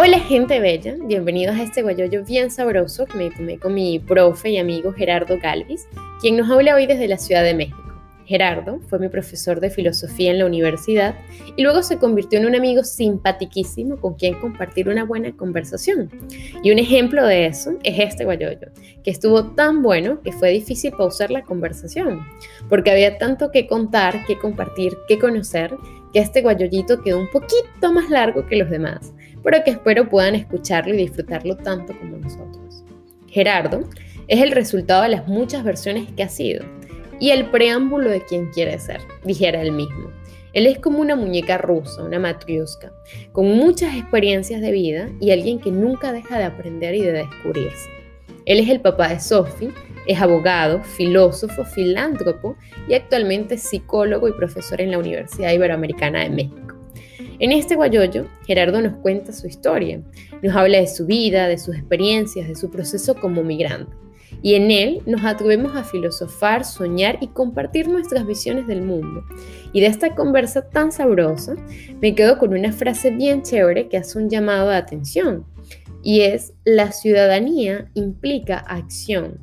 Hola gente bella, bienvenidos a este guayoyo bien sabroso que me tomé con mi profe y amigo Gerardo Galvis, quien nos habla hoy desde la Ciudad de México. Gerardo fue mi profesor de filosofía en la universidad y luego se convirtió en un amigo simpaticísimo con quien compartir una buena conversación. Y un ejemplo de eso es este guayoyo, que estuvo tan bueno que fue difícil pausar la conversación, porque había tanto que contar, que compartir, que conocer, que este guayoyito quedó un poquito más largo que los demás pero que espero puedan escucharlo y disfrutarlo tanto como nosotros. Gerardo es el resultado de las muchas versiones que ha sido y el preámbulo de quien quiere ser, dijera él mismo. Él es como una muñeca rusa, una matriosca, con muchas experiencias de vida y alguien que nunca deja de aprender y de descubrirse. Él es el papá de Sophie, es abogado, filósofo, filántropo y actualmente psicólogo y profesor en la Universidad Iberoamericana de México. En este guayoyo, Gerardo nos cuenta su historia, nos habla de su vida, de sus experiencias, de su proceso como migrante. Y en él nos atrevemos a filosofar, soñar y compartir nuestras visiones del mundo. Y de esta conversa tan sabrosa, me quedo con una frase bien chévere que hace un llamado de atención. Y es, la ciudadanía implica acción.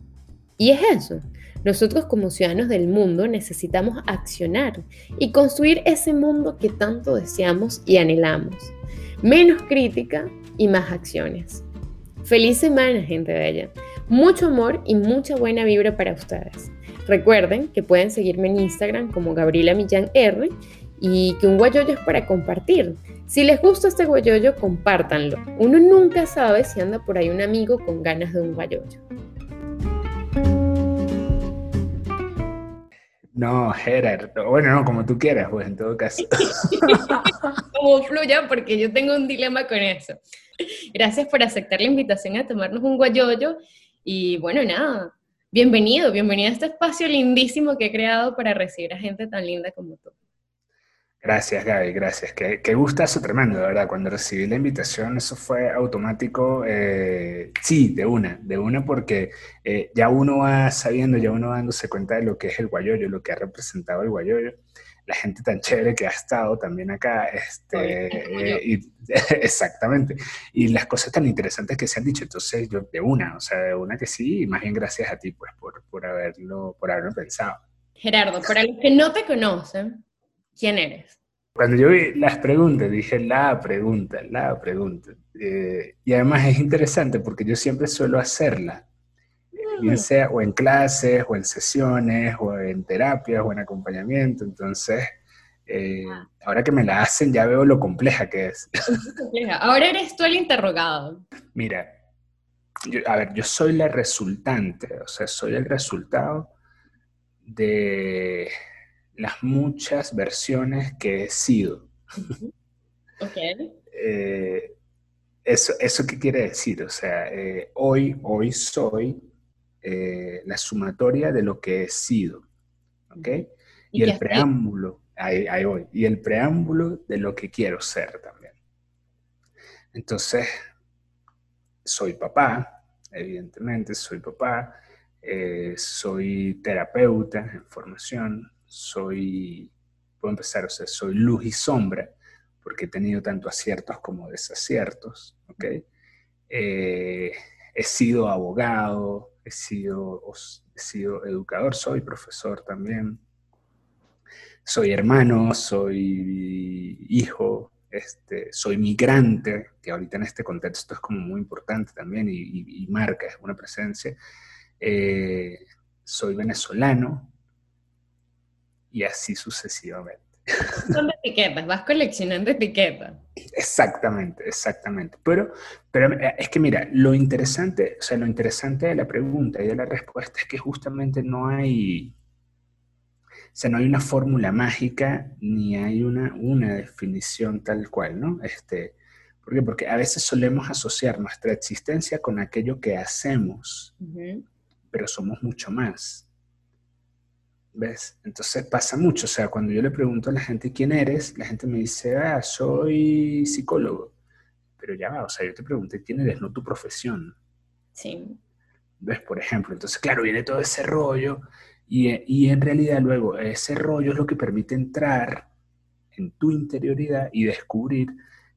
Y es eso, nosotros como ciudadanos del mundo necesitamos accionar y construir ese mundo que tanto deseamos y anhelamos. Menos crítica y más acciones. Feliz semana, gente bella. Mucho amor y mucha buena vibra para ustedes. Recuerden que pueden seguirme en Instagram como Gabriela Millán R y que un guayoyo es para compartir. Si les gusta este guayoyo, compártanlo. Uno nunca sabe si anda por ahí un amigo con ganas de un guayoyo. No, Gerard. Bueno, no, como tú quieras, pues en todo caso. como fluya, porque yo tengo un dilema con eso. Gracias por aceptar la invitación a tomarnos un guayoyo. Y bueno, nada, bienvenido, bienvenido a este espacio lindísimo que he creado para recibir a gente tan linda como tú. Gracias, Gaby, gracias. Qué, qué gustazo tremendo, de verdad. Cuando recibí la invitación, eso fue automático. Eh, sí, de una, de una, porque eh, ya uno va sabiendo, ya uno va dándose cuenta de lo que es el guayoyo, lo que ha representado el guayoyo. La gente tan chévere que ha estado también acá, este, eh, exactamente, y las cosas tan interesantes que se han dicho, entonces yo de una, o sea, de una que sí, y más bien gracias a ti, pues, por, por haberlo, por haberlo pensado. Gerardo, para los que no te conocen, ¿Quién eres? Cuando yo vi las preguntas, dije la pregunta, la pregunta. Eh, y además es interesante porque yo siempre suelo hacerla, bien mm. sea o en clases, o en sesiones, o en terapias, o en acompañamiento. Entonces, eh, ah. ahora que me la hacen, ya veo lo compleja que es. Ahora eres tú el interrogado. Mira, a ver, yo soy la resultante, o sea, soy el resultado de las muchas versiones que he sido. Ok. Eh, eso, ¿Eso qué quiere decir? O sea, eh, hoy, hoy soy eh, la sumatoria de lo que he sido. ¿Ok? Y, el preámbulo, ahí, ahí voy, y el preámbulo de lo que quiero ser también. Entonces, soy papá, evidentemente, soy papá, soy terapeuta en formación, soy, puedo empezar, o sea, soy luz y sombra, porque he tenido tanto aciertos como desaciertos. Eh, he sido abogado, he sido, he sido educador, soy profesor también, soy hermano, soy hijo, este, soy migrante, que ahorita en este contexto es como muy importante también y, marca, es una presencia. Eh, soy venezolano, y así sucesivamente. Son etiquetas, vas coleccionando etiquetas. Exactamente, exactamente. Pero, pero eh, es que mira, lo interesante, o sea, lo interesante de la pregunta y de la respuesta es que justamente no hay, o sea, no hay una fórmula mágica ni hay una, una definición tal cual, ¿no? Este, ¿Por qué? Porque a veces solemos asociar nuestra existencia con aquello que hacemos, pero somos mucho más. ¿Ves? Entonces pasa mucho, o sea, cuando yo le pregunto a la gente quién eres, la gente me dice, ah, soy psicólogo. Pero ya va, o sea, yo te pregunté quién eres, no tu profesión. Sí. ¿Ves? Por ejemplo, entonces, claro, viene todo ese rollo y, y en realidad luego ese rollo es lo que permite entrar en tu interioridad y descubrir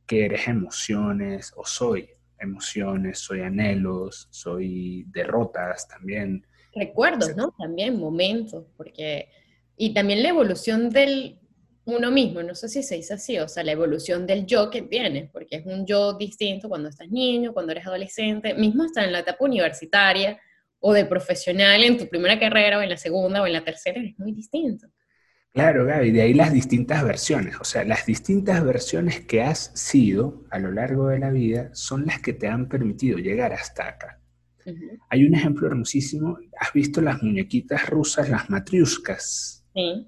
que eres emociones o soy emociones, soy anhelos, soy derrotas también. Recuerdos, ¿no? También momentos, porque... Y también la evolución del uno mismo, no sé si se dice así, o sea, la evolución del yo que tienes, porque es un yo distinto cuando estás niño, cuando eres adolescente, mismo hasta en la etapa universitaria o de profesional en tu primera carrera o en la segunda o en la tercera, es muy distinto. Claro, Gaby, de ahí las distintas versiones, o sea, las distintas versiones que has sido a lo largo de la vida son las que te han permitido llegar hasta acá. Hay un ejemplo hermosísimo, ¿has visto las muñequitas rusas, las matriuscas? Sí.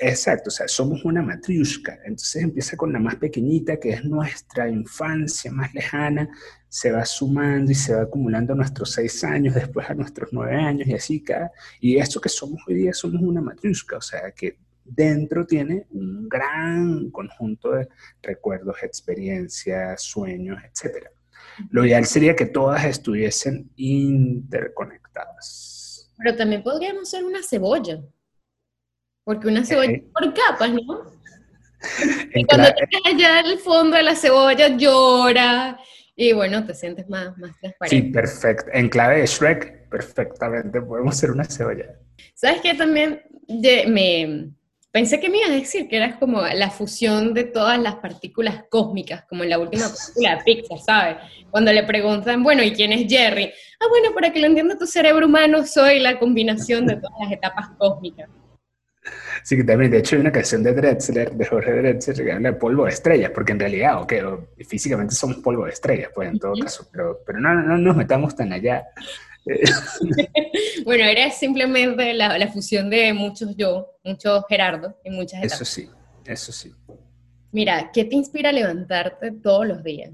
Exacto, o sea, somos una matriushka, entonces empieza con la más pequeñita, que es nuestra infancia más lejana, se va sumando y se va acumulando a nuestros seis años, después a nuestros nueve años y así cada, y esto que somos hoy día somos una matriushka, o sea, que dentro tiene un gran conjunto de recuerdos, experiencias, sueños, etc. Lo ideal sería que todas estuviesen interconectadas. Pero también podríamos ser una cebolla. Porque una cebolla eh, por capas, ¿no? Y cuando te allá al fondo de la cebolla llora y bueno, te sientes más, más transparente. Sí, perfecto. En clave de Shrek, perfectamente podemos ser una cebolla. ¿Sabes qué? También me pensé que me ibas a decir que eras como la fusión de todas las partículas cósmicas, como en la última película de Pixar, ¿sabes? Cuando le preguntan, bueno, ¿y quién es Jerry? Ah, bueno, para que lo entienda tu cerebro humano, soy la combinación de todas las etapas cósmicas. Sí, que también, de hecho, hay una canción de Drexler, de Jorge Drexler, que habla de polvo de estrellas, porque en realidad, ok, físicamente somos polvo de estrellas, pues en todo caso, pero, pero no, no nos metamos tan allá. bueno, era simplemente la, la, fusión de muchos yo, muchos Gerardo y muchas etapas. Eso sí, eso sí. Mira, ¿qué te inspira a levantarte todos los días?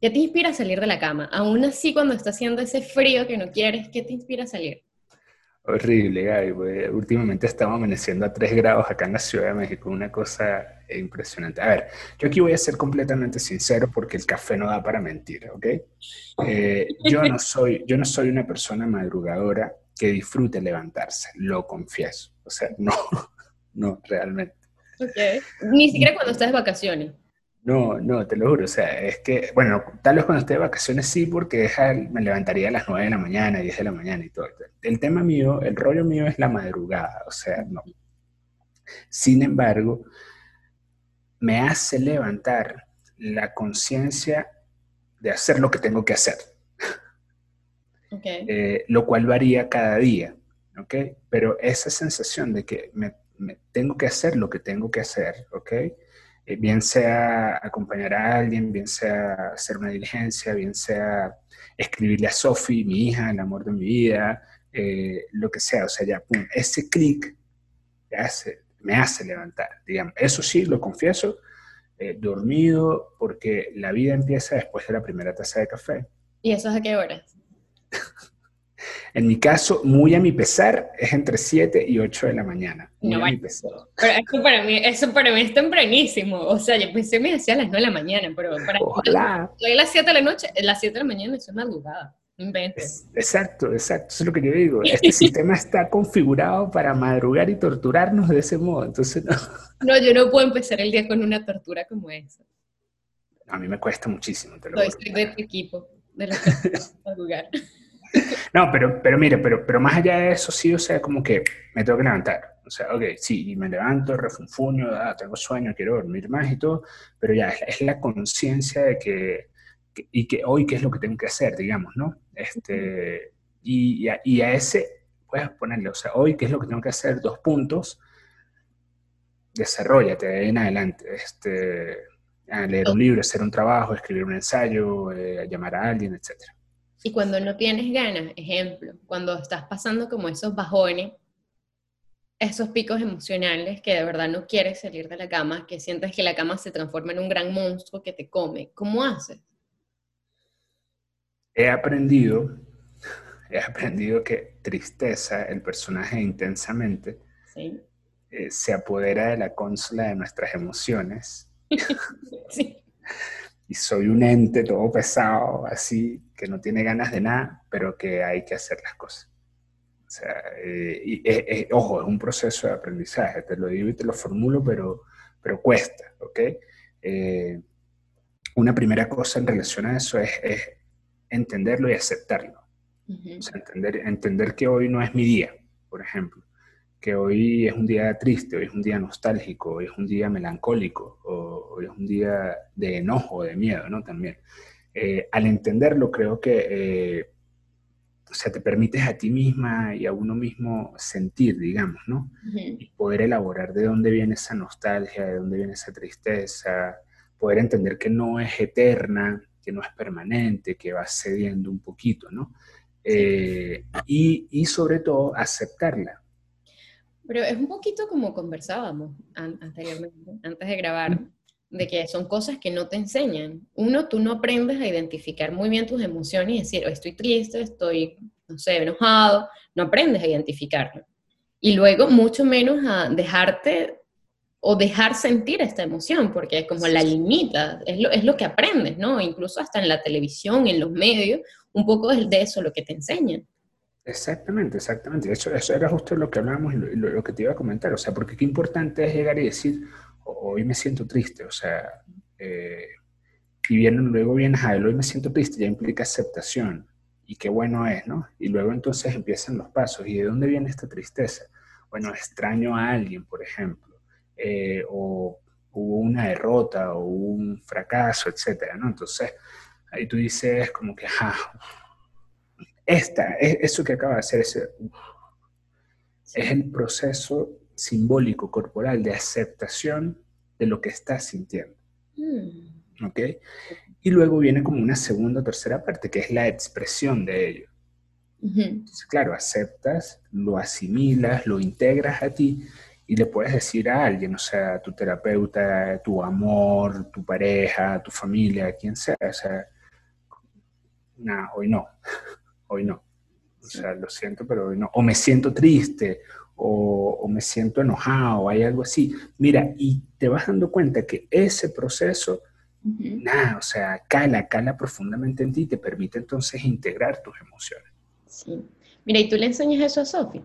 ¿Qué te inspira a salir de la cama? Aún así, cuando está haciendo ese frío que no quieres, ¿qué te inspira a salir? Horrible, Gaby. Últimamente estamos amaneciendo a 3 grados acá en la Ciudad de México, una cosa impresionante. A ver, yo aquí voy a ser completamente sincero porque el café no da para mentir, ¿ok? Eh, yo, no soy, yo no soy una persona madrugadora que disfrute levantarse, lo confieso. O sea, no, no, realmente. Okay. Ni siquiera cuando estás de vacaciones. No, no, te lo juro. O sea, es que, bueno, tal vez cuando esté de vacaciones sí, porque me levantaría a las 9 de la mañana, 10 de la mañana y todo. El tema mío, el rollo mío es la madrugada, o sea, no. Sin embargo, me hace levantar la conciencia de hacer lo que tengo que hacer. Eh, lo cual varía cada día, ¿ok? Pero esa sensación de que me, me tengo que hacer lo que tengo que hacer, ¿ok? Eh, bien sea acompañar a alguien, bien sea hacer una diligencia, bien sea escribirle a Sophie, mi hija, el amor de mi vida, eh, lo que sea, o sea, ya, pum, ese clic me hace levantar, digamos. Eso sí, lo confieso, eh, dormido, porque la vida empieza después de la primera taza de café. ¿Y eso es a qué horas? En mi caso, muy a mi pesar, es entre 7 y 8 de la mañana. Muy a mi pesar. Pero eso para, mí, eso para mí es tempranísimo. O sea, yo pensé que me decía a las 9 de la mañana, pero para Ojalá. mí, a las 7 de la noche, a las 7 de la mañana eso es madrugada. Inventes. Exacto, exacto. Eso es lo que yo digo. Este sistema está configurado para madrugar y torturarnos de ese modo. Entonces, no. No, yo no puedo empezar el día con una tortura como esa. A mí me cuesta muchísimo. Te lo soy, de tu equipo, de los que madrugar. No, pero, pero mire, pero, pero más allá de eso, sí, o sea, como que me tengo que levantar. O sea, ok, sí, y me levanto, refunfuño, ah, tengo sueño, quiero dormir más y todo, pero ya es, la conciencia de que, y que hoy qué es lo que tengo que hacer, digamos, ¿no? Este, y, a, y a ese, puedes ponerle, o sea, hoy qué es lo que tengo que hacer, dos puntos, desarrollate de ahí en adelante. Este, leer un libro, hacer un trabajo, escribir un ensayo, eh, llamar a alguien, etcétera. Y cuando no tienes ganas, ejemplo, cuando estás pasando como esos bajones, esos picos emocionales que de verdad no quieres salir de la cama, que sientes que la cama se transforma en un gran monstruo que te come, ¿cómo haces? He aprendido, he aprendido que tristeza, el personaje intensamente, eh, se apodera de la consola de nuestras emociones. sí y soy un ente todo pesado, así, que no tiene ganas de nada, pero que hay que hacer las cosas. O sea, eh, y, eh, eh, ojo, es un proceso de aprendizaje, te lo digo y te lo formulo, pero, pero cuesta, ¿ok? una primera cosa en relación a eso es, entenderlo y aceptarlo. O sea, entender, entender que hoy no es mi día, por ejemplo, que hoy es un día triste, hoy es un día nostálgico, hoy es un día melancólico, o hoy es un día de enojo, de miedo, ¿no? También. Eh, al entenderlo, creo que, eh, o sea, te permites a ti misma y a uno mismo sentir, digamos, ¿no? Y poder elaborar de dónde viene esa nostalgia, de dónde viene esa tristeza, poder entender que no es eterna, que no es permanente, que va cediendo un poquito, ¿no? Eh, y, y, sobre todo aceptarla. Pero es un poquito como conversábamos anteriormente, antes de grabar, de que son cosas que no te enseñan. Uno, tú no aprendes a identificar muy bien tus emociones y decir, oh, estoy triste, estoy, no sé, enojado, no aprendes a identificarlo. Y luego, mucho menos a dejarte o dejar sentir esta emoción, porque como la limita, es lo, es lo que aprendes, ¿no? Incluso hasta en la televisión, en los medios, un poco es de eso lo que te enseñan. Exactamente, exactamente. Eso, eso era justo lo que hablábamos y lo, que te iba a comentar. O sea, porque qué importante es llegar y decir, hoy me siento triste, o sea, eh, y viene, luego vienes a él, hoy me siento triste, ya implica aceptación, y qué bueno es, ¿no? Y luego entonces empiezan los pasos, ¿y de dónde viene esta tristeza? Bueno, extraño a alguien, por ejemplo eh, o hubo una derrota o un fracaso, etcétera, ¿no? Entonces, ahí tú dices como que, ah, esta, eso que acaba de hacer ese, es el proceso simbólico corporal de aceptación de lo que estás sintiendo. Mm. ¿Ok? Y luego viene como una segunda o tercera parte, que es la expresión de ello. Entonces, claro, aceptas, lo asimilas, lo integras a ti y le puedes decir a alguien, o sea, tu terapeuta, tu amor, tu pareja, tu familia, quien sea, o sea, no, hoy no, hoy no. O sea, lo siento, pero hoy no. O me siento triste, o, me siento enojado, o hay algo así. Mira, y te vas dando cuenta que ese proceso, nada, o sea, cala, cala profundamente en ti y te permite entonces integrar tus emociones. Sí. Mira, ¿y tú le enseñas eso a Sofi?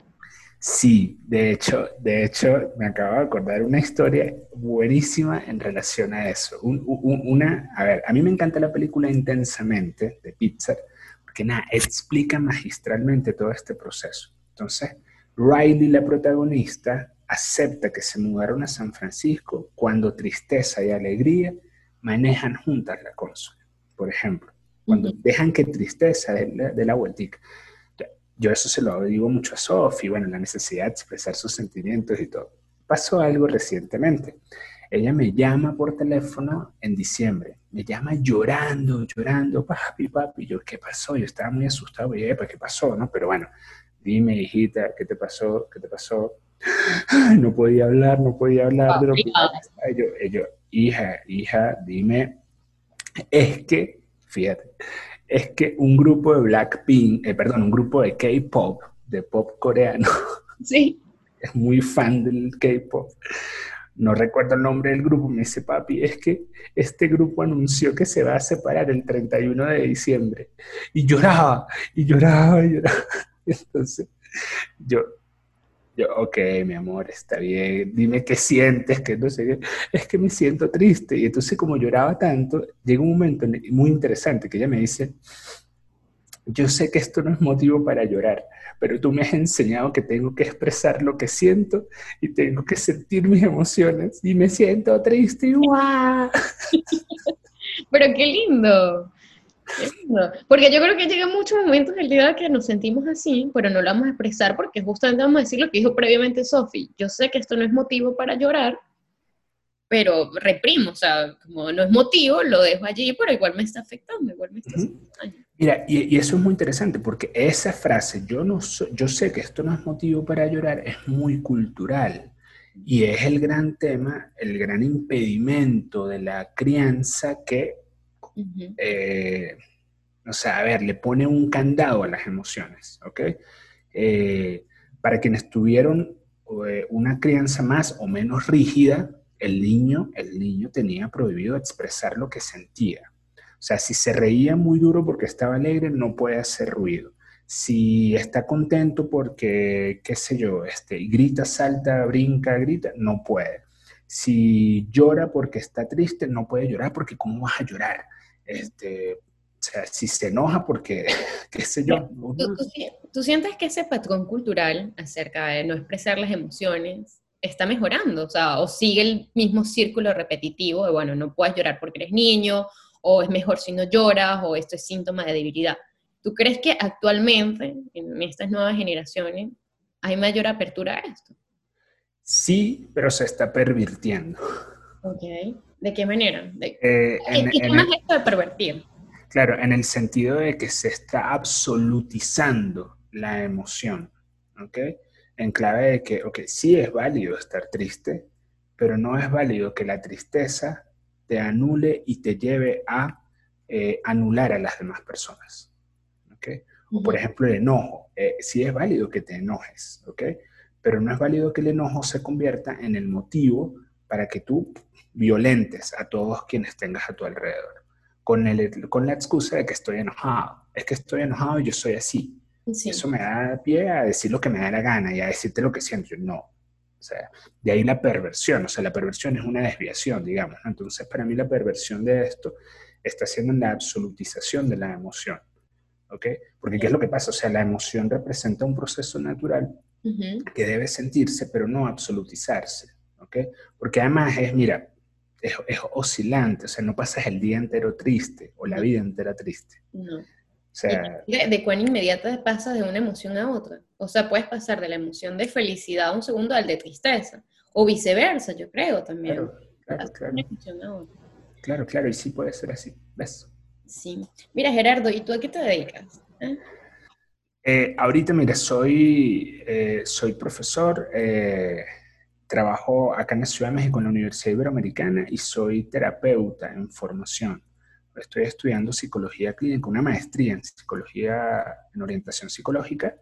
Sí, de hecho, de hecho, me acabo de acordar una historia buenísima en relación a eso. una, a ver, a mí me encanta la película Intensamente de Pixar, porque nada, explica magistralmente todo este proceso. Entonces, Riley, la protagonista, acepta que se mudaron a San Francisco cuando tristeza y alegría manejan juntas la consola. Por ejemplo, cuando dejan que tristeza de la, de vueltica yo eso se lo digo mucho a Sophie, bueno, la necesidad de expresar sus sentimientos y todo. Pasó algo recientemente. Ella me llama por teléfono en diciembre, me llama llorando, llorando, papi, papi, yo, ¿qué pasó? Yo estaba muy asustado, y pues, ¿qué pasó? ¿no? Pero bueno, dime, hijita, ¿qué te pasó? ¿Qué te pasó? no podía hablar, no podía hablar de lo que yo, yo, hija, hija, dime, es que, fíjate, es que un grupo de Blackpink, eh, perdón, un grupo de K-pop, de pop coreano, sí. es muy fan del K-pop. No recuerdo el nombre del grupo, me dice papi, es que este grupo anunció que se va a separar el 31 de diciembre. Y lloraba, y lloraba, y lloraba. Entonces, yo, yo, ok, mi amor, está bien, dime qué sientes, que no sé es que me siento triste. Y entonces como lloraba tanto, llega un momento muy interesante que ella me dice, yo sé que esto no es motivo para llorar, pero tú me has enseñado que tengo que expresar lo que siento y tengo que sentir mis emociones y me siento triste ¡guau! pero qué lindo. Porque yo creo que llega muchos momentos del día que nos sentimos así, pero no lo vamos a expresar porque justamente vamos a decir lo que dijo previamente Sofi. Yo sé que esto no es motivo para llorar, pero reprimo, o sea, como no es motivo, lo dejo allí, pero igual me está afectando, igual me está Mira, y, eso es muy interesante porque esa frase, yo, no yo sé que esto no es motivo para llorar, es muy cultural. Y es el gran tema, el gran impedimento de la crianza que eh, o sea, a ver, le pone un candado a las emociones, ¿ok? Eh, para quienes tuvieron eh, una crianza más o menos rígida, el niño, el niño tenía prohibido expresar lo que sentía. O sea, si se reía muy duro porque estaba alegre, no puede hacer ruido. Si está contento porque, qué sé yo, este, grita, salta, brinca, grita, no puede. Si llora porque está triste, no puede llorar porque ¿cómo vas a llorar? Este, o sea, si se enoja porque, qué sé yo. ¿Tú, sientes que ese patrón cultural acerca de no expresar las emociones está mejorando? O sea, o sigue el mismo círculo repetitivo de, bueno, no puedes llorar porque eres niño, o es mejor si no lloras, o esto es síntoma de debilidad. ¿Tú crees que actualmente, en estas nuevas generaciones, hay mayor apertura a esto? Sí, pero se está pervirtiendo. Ok. ¿De qué manera? ¿De, eh, ¿Qué, más esto de pervertir? Claro, en el sentido de que se está absolutizando la emoción, ¿ok? En clave de que, ok, sí es válido estar triste, pero no es válido que la tristeza te anule y te lleve a eh, anular a las demás personas, ¿ok? O por ejemplo el enojo, eh, sí es válido que te enojes, ¿ok? Pero no es válido que el enojo se convierta en el motivo para que tú violentes a todos quienes tengas a tu alrededor con, el, con la excusa de que estoy enojado. Es que estoy enojado y yo soy así. Eso me da pie a decir lo que me da la gana y a decirte lo que siento. Yo no. O sea, de ahí la perversión. O sea, la perversión es una desviación, digamos. Entonces, para mí la perversión de esto está siendo en la absolutización de la emoción. ¿Ok? Porque ¿qué es lo que pasa? O sea, la emoción representa un proceso natural que debe sentirse, pero no absolutizarse. ¿Ok? Porque además es, mira, es, oscilante, o sea, no pasas el día entero triste o la vida entera triste. No. O sea, de, cuán inmediata pasas de una emoción a otra. O sea, puedes pasar de la emoción de felicidad un segundo al de tristeza. O viceversa, yo creo también. Claro, claro. Claro, claro, y sí puede ser así. ¿Ves? Sí. Mira, Gerardo, ¿y tú a qué te dedicas? ¿Eh? Eh, ahorita, mira, soy, eh, soy profesor Trabajo acá en la Ciudad de México en la Universidad Iberoamericana y soy terapeuta en formación. Estoy estudiando psicología clínica, una maestría en psicología, en orientación psicológica.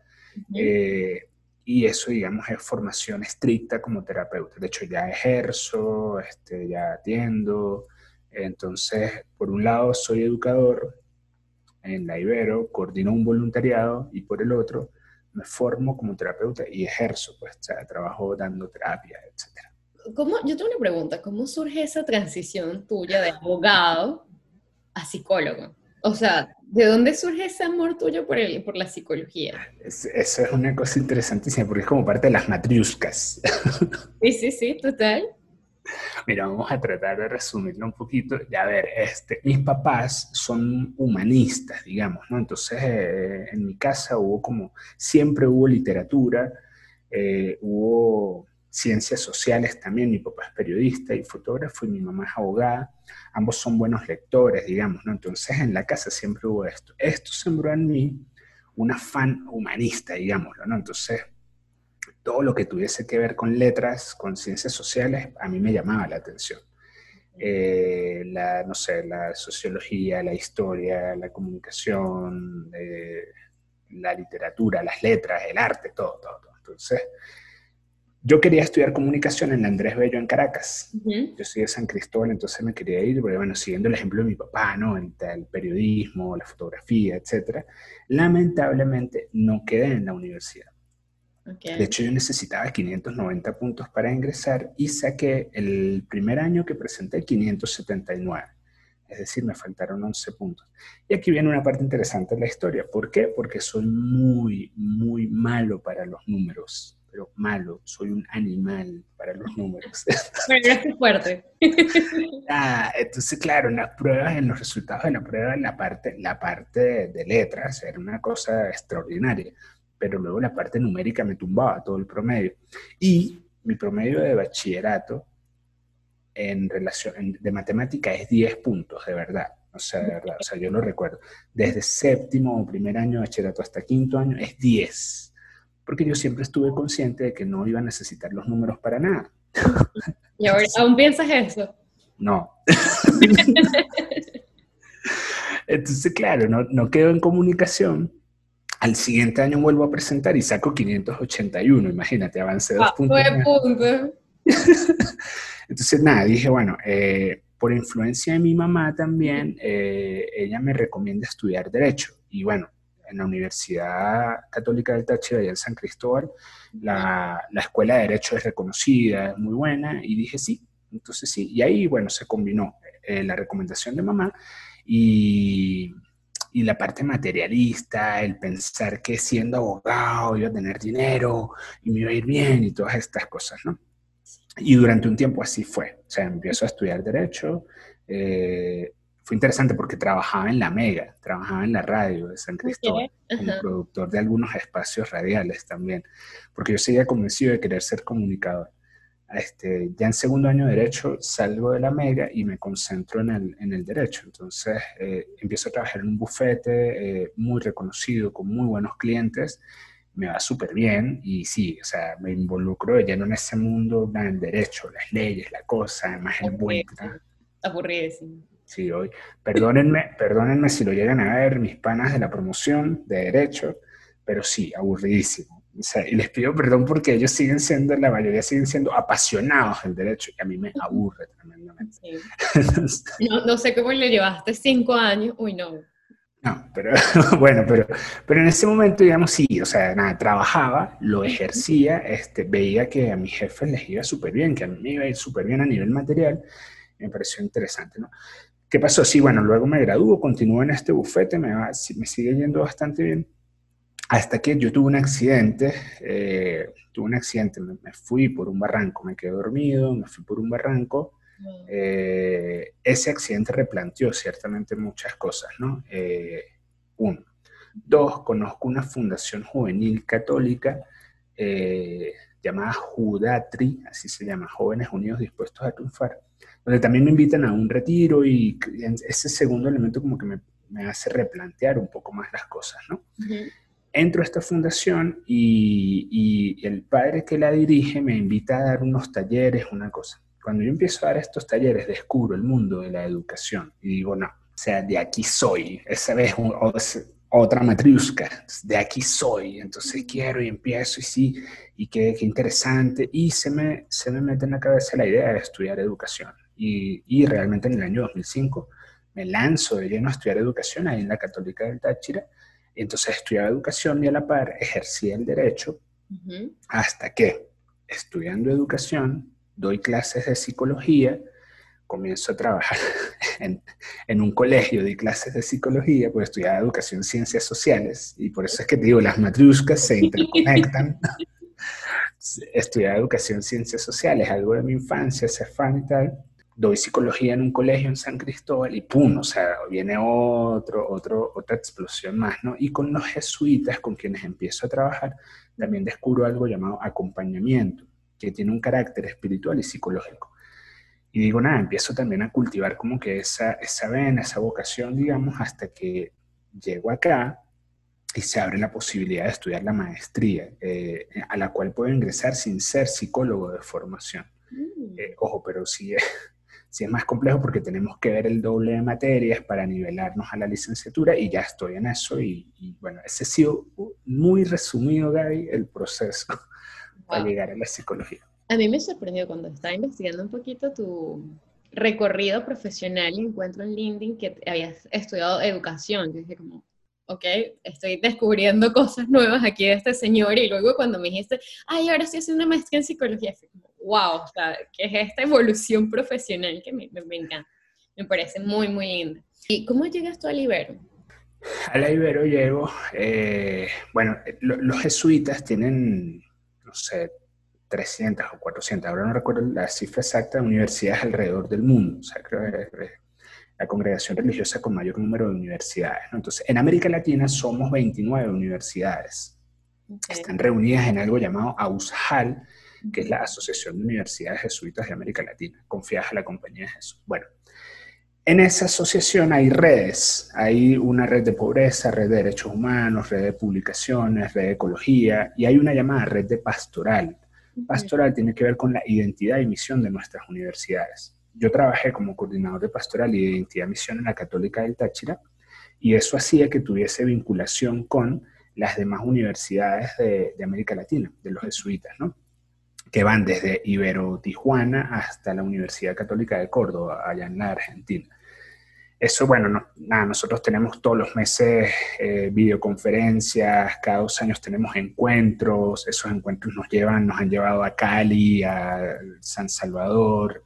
Eh, y eso, digamos, es formación estricta como terapeuta. De hecho, ya ejerzo, este, ya atiendo. Entonces, por un lado, soy educador en la Ibero, coordino un voluntariado y por el otro, me formo como terapeuta y ejerzo, pues, o sea, trabajo dando terapia, etc. ¿Cómo, yo tengo una pregunta, ¿cómo surge esa transición tuya de abogado a psicólogo? O sea, ¿de dónde surge ese amor tuyo por, el, por la psicología? eso es una cosa interesantísima, porque es como parte de las matriuscas. Sí, sí, sí, total. Mira, vamos a tratar de resumirlo un poquito. A ver, este, mis papás son humanistas, digamos, ¿no? Entonces, eh, en mi casa hubo como, siempre hubo literatura, eh, hubo ciencias sociales también, mi papá es periodista y fotógrafo y mi mamá es abogada, ambos son buenos lectores, digamos, ¿no? Entonces, en la casa siempre hubo esto. Esto sembró en mí un afán humanista, digámoslo, ¿no? Entonces, todo lo que tuviese que ver con letras, con ciencias sociales, a mí me llamaba la atención. Eh, la, no sé, la sociología, la historia, la comunicación, eh, la literatura, las letras, el arte, todo, todo, todo. Entonces, yo quería estudiar comunicación en la Andrés Bello en Caracas. Yo soy de San Cristóbal, entonces me quería ir, porque bueno, siguiendo el ejemplo de mi papá, ¿no? El, el periodismo, la fotografía, etc. Lamentablemente no quedé en la universidad. De hecho, yo necesitaba 590 puntos para ingresar y saqué el primer año que presenté 579. Es decir, me faltaron 11 puntos. Y aquí viene una parte interesante de la historia. ¿Por qué? Porque soy muy, muy malo para los números. Pero malo, soy un animal para los números. Pero es fuerte. ah, entonces, claro, en las pruebas, en los resultados de la prueba, la parte, la parte de letras era una cosa extraordinaria pero luego la parte numérica me tumbaba todo el promedio. Y mi promedio de bachillerato en relación de matemática es 10 puntos, de verdad. O sea, de verdad, o sea, yo lo recuerdo. Desde séptimo o primer año de bachillerato hasta quinto año es 10. Porque yo siempre estuve consciente de que no iba a necesitar los números para nada. ¿Y ahora aún piensas eso? No. Entonces, claro, no, no quedo en comunicación al siguiente año vuelvo a presentar y saco 581, imagínate, avance dos ah, puntos. Entonces, nada, dije, bueno, eh, por influencia de mi mamá también, eh, ella me recomienda estudiar Derecho. Y bueno, en la Universidad Católica del Táchira, allá en San Cristóbal, la, la, Escuela de Derecho es reconocida, es muy buena, y dije, sí, Entonces sí, y ahí, bueno, se combinó eh, la recomendación de mamá y, y, la parte materialista, el pensar que siendo abogado iba a tener dinero y me iba a ir bien y todas estas cosas, ¿no? Y durante un tiempo así fue. O sea, empiezo a estudiar derecho. Eh, fue interesante porque trabajaba en la Mega, trabajaba en la radio de San Cristóbal, como productor de algunos espacios radiales también, porque yo seguía convencido de querer ser comunicador. Este, ya en segundo año de Derecho salgo de la Mega y me concentro en el, en el Derecho. Entonces eh, empiezo a trabajar en un bufete eh, muy reconocido, con muy buenos clientes, me va súper bien y sí, o sea, me involucro de lleno en ese mundo del derecho, las leyes, la cosa, además el buen... Aburridísimo. Sí, hoy. Perdónenme, perdónenme si lo llegan a ver mis panas de la promoción de derecho, pero sí, aburridísimo. O sea, y les pido perdón porque ellos siguen siendo, la mayoría siguen siendo apasionados del derecho y a mí me aburre tremendamente. no, no sé cómo le llevaste cinco años, uy no, no, pero bueno, pero, pero en ese momento, digamos, sí, o sea, nada, trabajaba, lo ejercía, este, veía que a mis jefes les iba súper bien, que a mí me iba a ir súper bien a nivel material, me pareció interesante, ¿no? ¿Qué pasó? Sí, bueno, luego me graduó, continúo en este bufete, me, va, me sigue yendo bastante bien, hasta que yo tuve un accidente, eh, tuve un accidente, me, me fui por un barranco, me quedé dormido, me fui por un barranco, eh, ese accidente replanteó ciertamente muchas cosas, ¿no? Eh, uno. Dos, conozco una fundación juvenil católica eh, llamada Judatri, así se llama, Jóvenes Unidos Dispuestos a Triunfar, donde también me invitan a un retiro y ese segundo elemento como que me, hace replantear un poco más las cosas, ¿no? Entro a esta fundación y, el padre que la dirige me invita a dar unos talleres, una cosa. Cuando yo empiezo a dar estos talleres, descubro el mundo de la educación y digo, no, o sea, de aquí soy, esa vez otra matriusca, de aquí soy, entonces quiero y empiezo y sí, y qué, qué interesante, y se me, se me mete en la cabeza la idea de estudiar educación. Y, y, realmente en el año 2005 me lanzo de lleno a estudiar educación ahí en la Católica del Táchira, entonces estudiaba educación y a la par ejercía el derecho, hasta que, estudiando educación, doy clases de psicología, comienzo a trabajar en, un colegio de clases de psicología, pues estudiaba educación ciencias sociales, y por eso es que te digo, las matruscas se interconectan. estudiaba educación ciencias sociales, algo de mi infancia, ser fan y tal. Doy psicología en un colegio en San Cristóbal y ¡pum! O sea, viene otro, otro, otra explosión más, ¿no? Y con los jesuitas con quienes empiezo a trabajar, también descubro algo llamado acompañamiento que tiene un carácter espiritual y psicológico. Y digo, nada, empiezo también a cultivar como que esa, esa vena, esa vocación, digamos, hasta que llego acá y se abre la posibilidad de estudiar la maestría, eh, a la cual puedo ingresar sin ser psicólogo de formación. Mm. Eh, ojo, pero sí es, sí es más complejo porque tenemos que ver el doble de materias para nivelarnos a la licenciatura y ya estoy en eso. Y, y bueno, ese ha sido muy resumido, Gaby, el proceso para llegar a la psicología. A mí me sorprendió cuando estaba investigando un poquito tu recorrido profesional y encuentro en LinkedIn que habías estudiado educación. Yo dije como, ok, estoy descubriendo cosas nuevas aquí de este señor y luego cuando me dijiste, ay, ahora estoy haciendo una maestría en psicología, wow, o sea, que es esta evolución profesional que me, me, encanta, me parece muy, muy linda. ¿Y cómo llegas tú al Ibero? A la Ibero llego, eh, bueno, los jesuitas tienen no sé, 300 o 400, ahora no recuerdo la cifra exacta, de universidades alrededor del mundo. O sea, creo que es la congregación religiosa con mayor número de universidades. Entonces, en América Latina somos 29 universidades. Están reunidas en algo llamado AUSJAL, que es la Asociación de Universidades Jesuitas de América Latina, confiadas a la Compañía de Jesús. Bueno, en esa asociación hay redes, hay una red de pobreza, red de derechos humanos, red de publicaciones, red de ecología y hay una llamada red de pastoral. Pastoral tiene que ver con la identidad y misión de nuestras universidades. Yo trabajé como coordinador de pastoral y de identidad y misión en la Católica del Táchira y eso hacía que tuviese vinculación con las demás universidades de, de América Latina, de los jesuitas, ¿no? Que van desde Ibero Tijuana hasta la Universidad Católica de Córdoba, allá en la Argentina. Eso, bueno, nada, nosotros tenemos todos los meses eh, videoconferencias, cada dos años tenemos encuentros, esos encuentros nos llevan, nos han llevado a Cali, a San Salvador,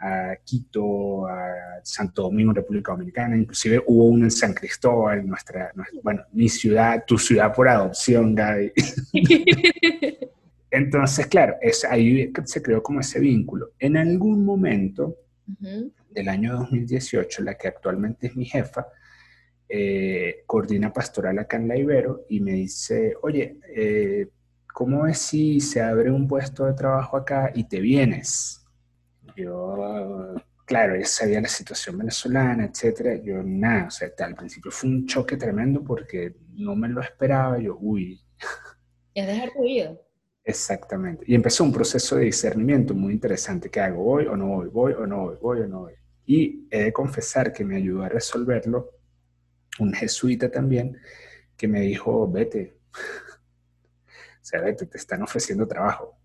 a Quito, a Santo Domingo, República Dominicana, inclusive hubo uno en San Cristóbal, nuestra, bueno, mi ciudad, tu ciudad por adopción, Gaby. Entonces, claro, es, ahí se creó como ese vínculo. En algún momento del año 2018, la que actualmente es mi jefa, eh, coordina pastoral acá en La Ibero y me dice, oye, eh, ¿cómo es si se abre un puesto de trabajo acá y te vienes? Yo, claro, ya sabía la situación venezolana, etcétera. Yo, nada, o sea, al principio fue un choque tremendo porque no me lo esperaba. Yo, uy. Es dejar tu vida. Exactamente. Y empezó un proceso de discernimiento muy interesante. ¿Qué hago? ¿Voy o no voy? ¿Voy o no voy? ¿Voy o no voy? Y he de confesar que me ayudó a resolverlo un jesuita también, que me dijo, vete. o sea, vete, te están ofreciendo trabajo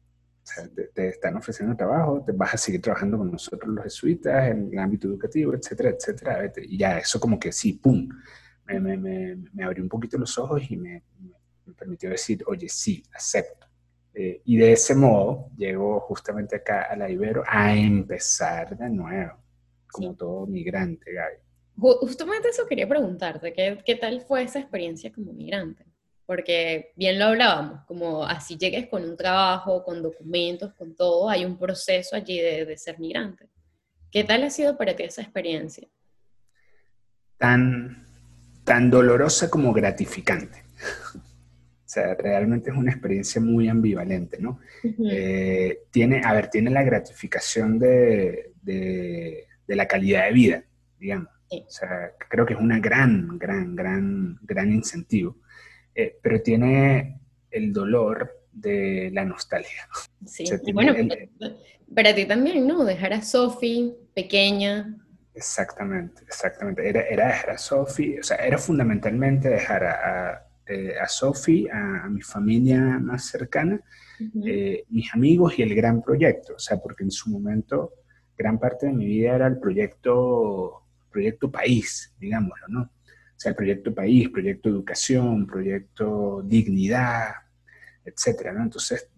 te, están ofreciendo trabajo, te vas a seguir trabajando con nosotros los jesuitas en el ámbito educativo, etcétera, etcétera. Y ya eso como que sí, ¡pum! Me, me, me, me abrió un poquito los ojos y me, permitió decir, oye, sí, acepto. Eh, y de ese modo llego justamente acá a la Ibero a empezar de nuevo, como todo migrante, Gaby. Justamente eso quería preguntarte, ¿qué, ¿qué tal fue esa experiencia como migrante? porque bien lo hablábamos, como así llegues con un trabajo, con documentos, con todo, hay un proceso allí de, ser migrante. ¿Qué tal ha sido para ti esa experiencia? Tan, tan dolorosa como gratificante. O sea, realmente es una experiencia muy ambivalente, ¿no? Eh, tiene, a ver, tiene la gratificación de, de, la calidad de vida, digamos. O sea, creo que es una gran, gran, gran, gran incentivo. Eh, pero tiene el dolor de la nostalgia. Sí, bueno, para ti también, ¿no? Dejar a Sophie pequeña. Exactamente, exactamente. Era, era dejar a Sophie, o sea, era fundamentalmente dejar a, a, eh, Sophie, a, mi familia más cercana, eh, mis amigos y el gran proyecto, o sea, porque en su momento gran parte de mi vida era el proyecto, proyecto país, digámoslo, ¿no? o sea, el proyecto país, proyecto educación, proyecto dignidad, etcétera, ¿no? Entonces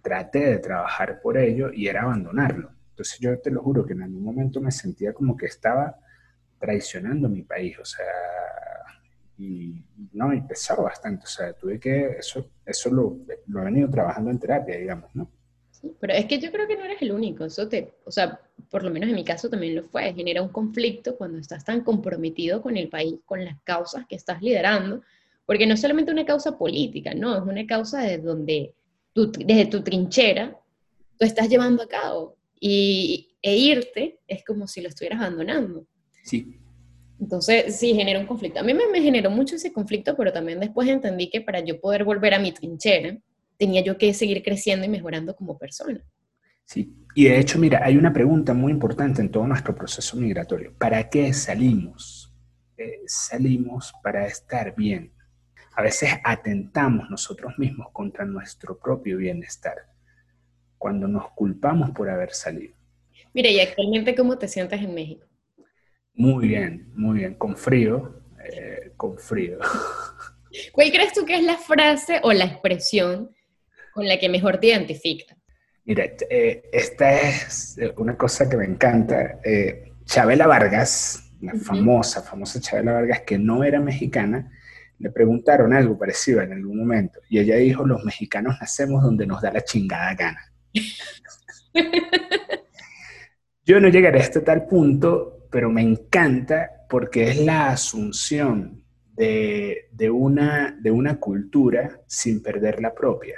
traté de trabajar por ello y era abandonarlo. Entonces yo te lo juro que en algún momento me sentía como que estaba traicionando mi país, o sea, y no, y pesaba bastante, o sea, tuve que, eso, eso lo, lo he venido trabajando en terapia, digamos, ¿no? pero es que yo creo que no eres el único, eso te, o sea, por lo menos en mi caso también lo fue, genera un conflicto cuando estás tan comprometido con el país, con las causas que estás liderando, porque no es solamente una causa política, no, es una causa de donde tú, desde tu trinchera tú estás llevando a cabo y, e irte es como si lo estuvieras abandonando. Sí. Entonces, sí, genera un conflicto. A mí me, me generó mucho ese conflicto, pero también después entendí que para yo poder volver a mi trinchera, tenía yo que seguir creciendo y mejorando como persona. Sí, y de hecho, mira, hay una pregunta muy importante en todo nuestro proceso migratorio. ¿Para qué salimos? Eh, salimos para estar bien. A veces atentamos nosotros mismos contra nuestro propio bienestar cuando nos culpamos por haber salido. Mira, ¿y actualmente cómo te sientes en México? Muy bien, muy bien, con frío, eh, con frío. ¿Cuál crees tú que es la frase o la expresión con la que mejor te identifica? Mira, eh, esta es una cosa que me encanta. Eh, Chabela Vargas, la famosa, famosa Chabela Vargas, que no era mexicana, le preguntaron algo parecido en algún momento. Y ella dijo, los mexicanos nacemos donde nos da la chingada gana. Yo no llegaré a este tal punto, pero me encanta porque es la asunción de, de, una, de una cultura sin perder la propia.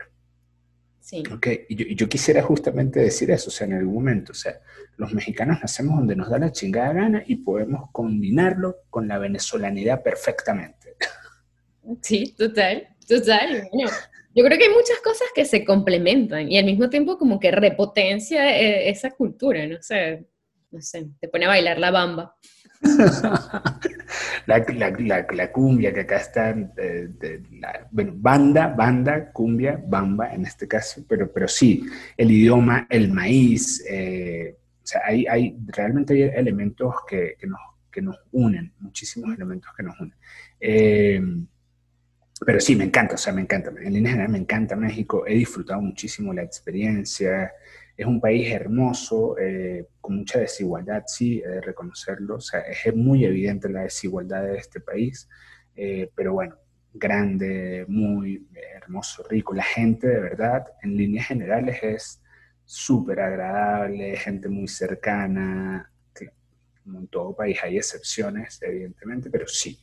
Sí. Okay. Y, yo, quisiera justamente decir eso, o sea, en algún momento, o sea, los mexicanos nacemos donde nos da la chingada gana y podemos combinarlo con la venezolanidad perfectamente. Sí, total, total. Bueno, yo creo que hay muchas cosas que se complementan y al mismo tiempo como que repotencia eh, esa cultura, no sé, no sé, te pone a bailar la bamba. la, cumbia que acá está, bueno, banda, banda, cumbia, bamba en este caso, pero, pero sí, el idioma, el maíz, eh, o sea, hay, hay, realmente hay elementos que, que, nos, que nos unen, muchísimos elementos que nos unen. Eh, pero sí, me encanta, o sea, me encanta, en línea general me encanta México, he disfrutado muchísimo la experiencia, Es un país hermoso, eh, con mucha desigualdad, sí, he de reconocerlo. O sea, es muy evidente la desigualdad de este país, eh, pero bueno, grande, muy hermoso, rico. La gente, de verdad, en líneas generales es súper agradable, gente muy cercana, como en todo país hay excepciones, evidentemente, pero sí.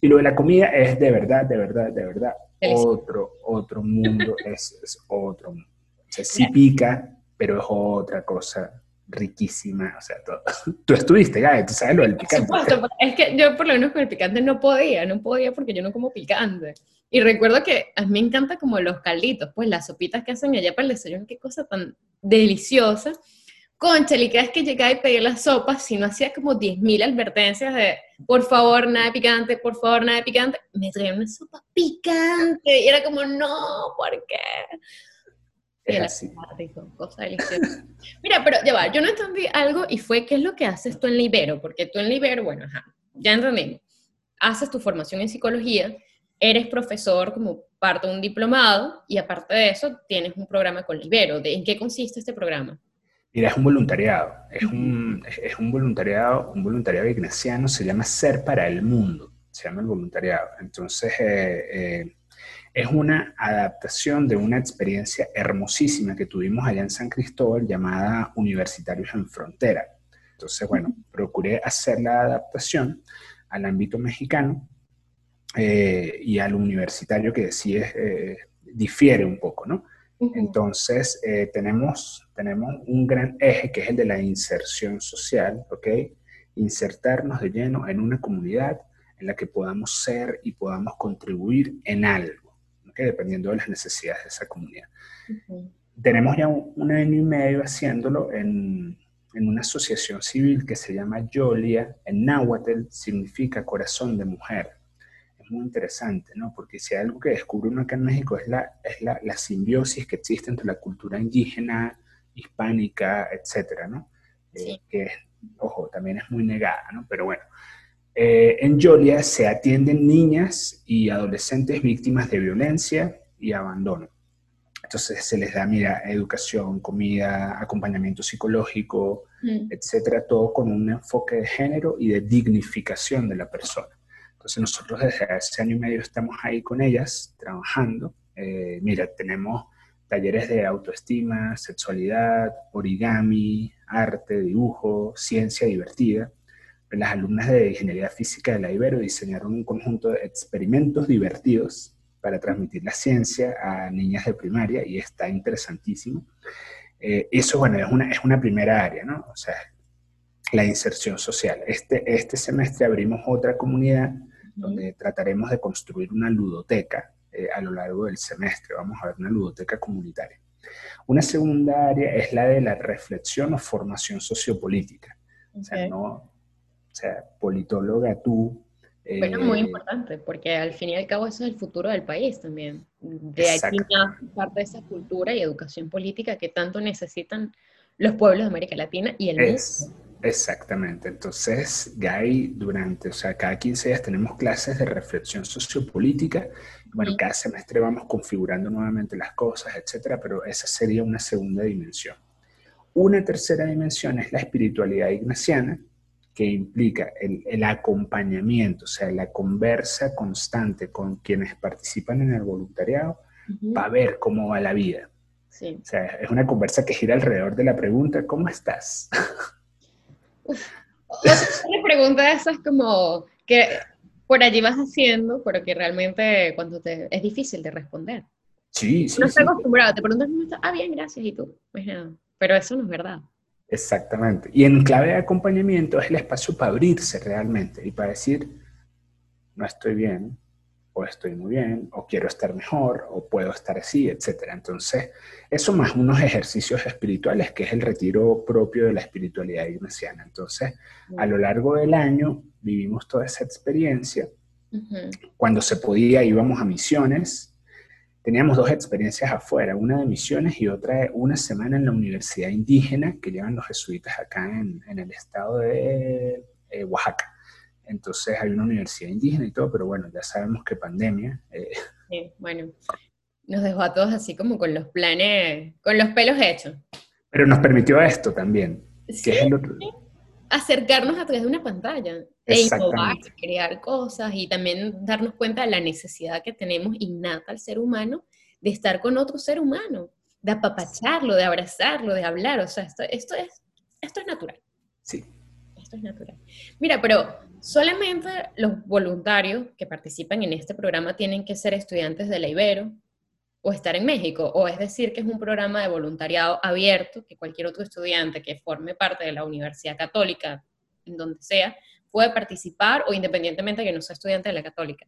y lo de la comida es de verdad, de verdad, de verdad, otro, otro mundo, es, otro mundo. O sea, sí pica, pero es otra cosa riquísima, o sea, todo. Tú estuviste, Gaby, tú sabes lo del picante. Por supuesto, es que yo por lo menos con el picante no podía, no podía porque yo no como picante. Y recuerdo que a mí me encanta como los calditos, pues las sopitas que hacen allá para el desayuno, qué cosa tan deliciosa. Concha, y cada vez que llegaba y pedía las sopas, si no hacía como 10.000 advertencias de por favor, nada de picante, por favor, nada de picante, me traía una sopa picante. Y era como, no, ¿por qué? Es así. cosa deliciosa. Mira, pero ya va, yo no entendí algo y fue qué es lo que haces tú en Libero, porque tú en Libero, bueno, ajá, ya entendí, haces tu formación en psicología, eres profesor como parte de un diplomado y aparte de eso tienes un programa con Libero. ¿En qué consiste este programa? Mira, es un voluntariado, es un, es un voluntariado, un voluntariado ignaciano, se llama Ser para el Mundo, se llama el voluntariado. Entonces, eh, eh, es una adaptación de una experiencia hermosísima que tuvimos allá en San Cristóbal llamada Universitarios en Frontera. Entonces, bueno, procuré hacer la adaptación al ámbito mexicano eh, y al universitario que sí difiere un poco, ¿no? Entonces, eh, tenemos, tenemos un gran eje que es el de la inserción social, ¿ok? Insertarnos de lleno en una comunidad en la que podamos ser y podamos contribuir en algo, Dependiendo de las necesidades de esa comunidad. Tenemos ya un, año y medio haciéndolo en, en una asociación civil que se llama Yolia, en náhuatl significa corazón de mujer muy interesante, ¿no? Porque si hay algo que descubre uno acá en México es la, es la, la simbiosis que existe entre la cultura indígena, hispánica, etcétera, ¿no? Eh, que, ojo, también es muy negada, ¿no? Pero bueno, eh, en Yolia se atienden niñas y adolescentes víctimas de violencia y abandono. Entonces se les da, mira, educación, comida, acompañamiento psicológico, mm. etcétera, todo con un enfoque de género y de dignificación de la persona. Entonces nosotros desde hace año y medio estamos ahí con ellas, trabajando. Eh, mira, tenemos talleres de autoestima, sexualidad, origami, arte, dibujo, ciencia divertida. Las alumnas de Ingeniería Física de la Ibero diseñaron un conjunto de experimentos divertidos para transmitir la ciencia a niñas de primaria y está interesantísimo. Eh, eso, bueno, es una, es una primera área, ¿no? O sea, la inserción social. Este, este semestre abrimos otra comunidad donde trataremos de construir una ludoteca eh, a lo largo del semestre. Vamos a ver una ludoteca comunitaria. Una segunda área es la de la reflexión o formación sociopolítica. O sea, no, o sea, politóloga tú. bueno, muy eh, importante, porque al fin y al cabo eso es el futuro del país también. De aquí parte de esa cultura y educación política que tanto necesitan los pueblos de América Latina y el mundo. Exactamente. Entonces, Guy, durante, o sea, cada 15 días tenemos clases de reflexión sociopolítica. Bueno, cada semestre vamos configurando nuevamente las cosas, etcétera, pero esa sería una segunda dimensión. Una tercera dimensión es la espiritualidad ignaciana, que implica el, acompañamiento, o sea, la conversa constante con quienes participan en el voluntariado para ver cómo va la vida. Sí. O sea, es una conversa que gira alrededor de la pregunta, ¿cómo estás? Una pregunta de esas como que por allí vas haciendo, pero que realmente cuando te, es difícil de responder. Sí, sí. No estás acostumbrado, te preguntas, ah, bien, gracias, y tú. Pues pero eso no es verdad. Exactamente. Y en clave de acompañamiento es el espacio para abrirse realmente y para decir, no estoy bien, o estoy muy bien, o quiero estar mejor, o puedo estar así, etc. Entonces, eso más unos ejercicios espirituales, que es el retiro propio de la espiritualidad ignaciana. Entonces, a lo largo del año vivimos toda esa experiencia. Cuando se podía íbamos a misiones. Teníamos dos experiencias afuera, una de misiones y otra una semana en la universidad indígena que llevan los jesuitas acá en, el estado de eh, Oaxaca. Entonces hay una universidad indígena y todo, pero bueno, ya sabemos que pandemia. Eh, sí, bueno, nos dejó a todos así como con los planes, con los pelos hechos. Pero nos permitió esto también. Sí, acercarnos a través de una pantalla e innovar, crear cosas y también darnos cuenta de la necesidad que tenemos innata al ser humano de estar con otro ser humano, de apapacharlo, de abrazarlo, de hablar. O sea, esto, esto, es, esto es natural. Sí. Esto es natural. Mira, pero solamente los voluntarios que participan en este programa tienen que ser estudiantes de la Ibero o estar en México, o es decir, que es un programa de voluntariado abierto que cualquier otro estudiante que forme parte de la Universidad Católica, en donde sea, puede participar o independientemente de que no sea estudiante de la Católica.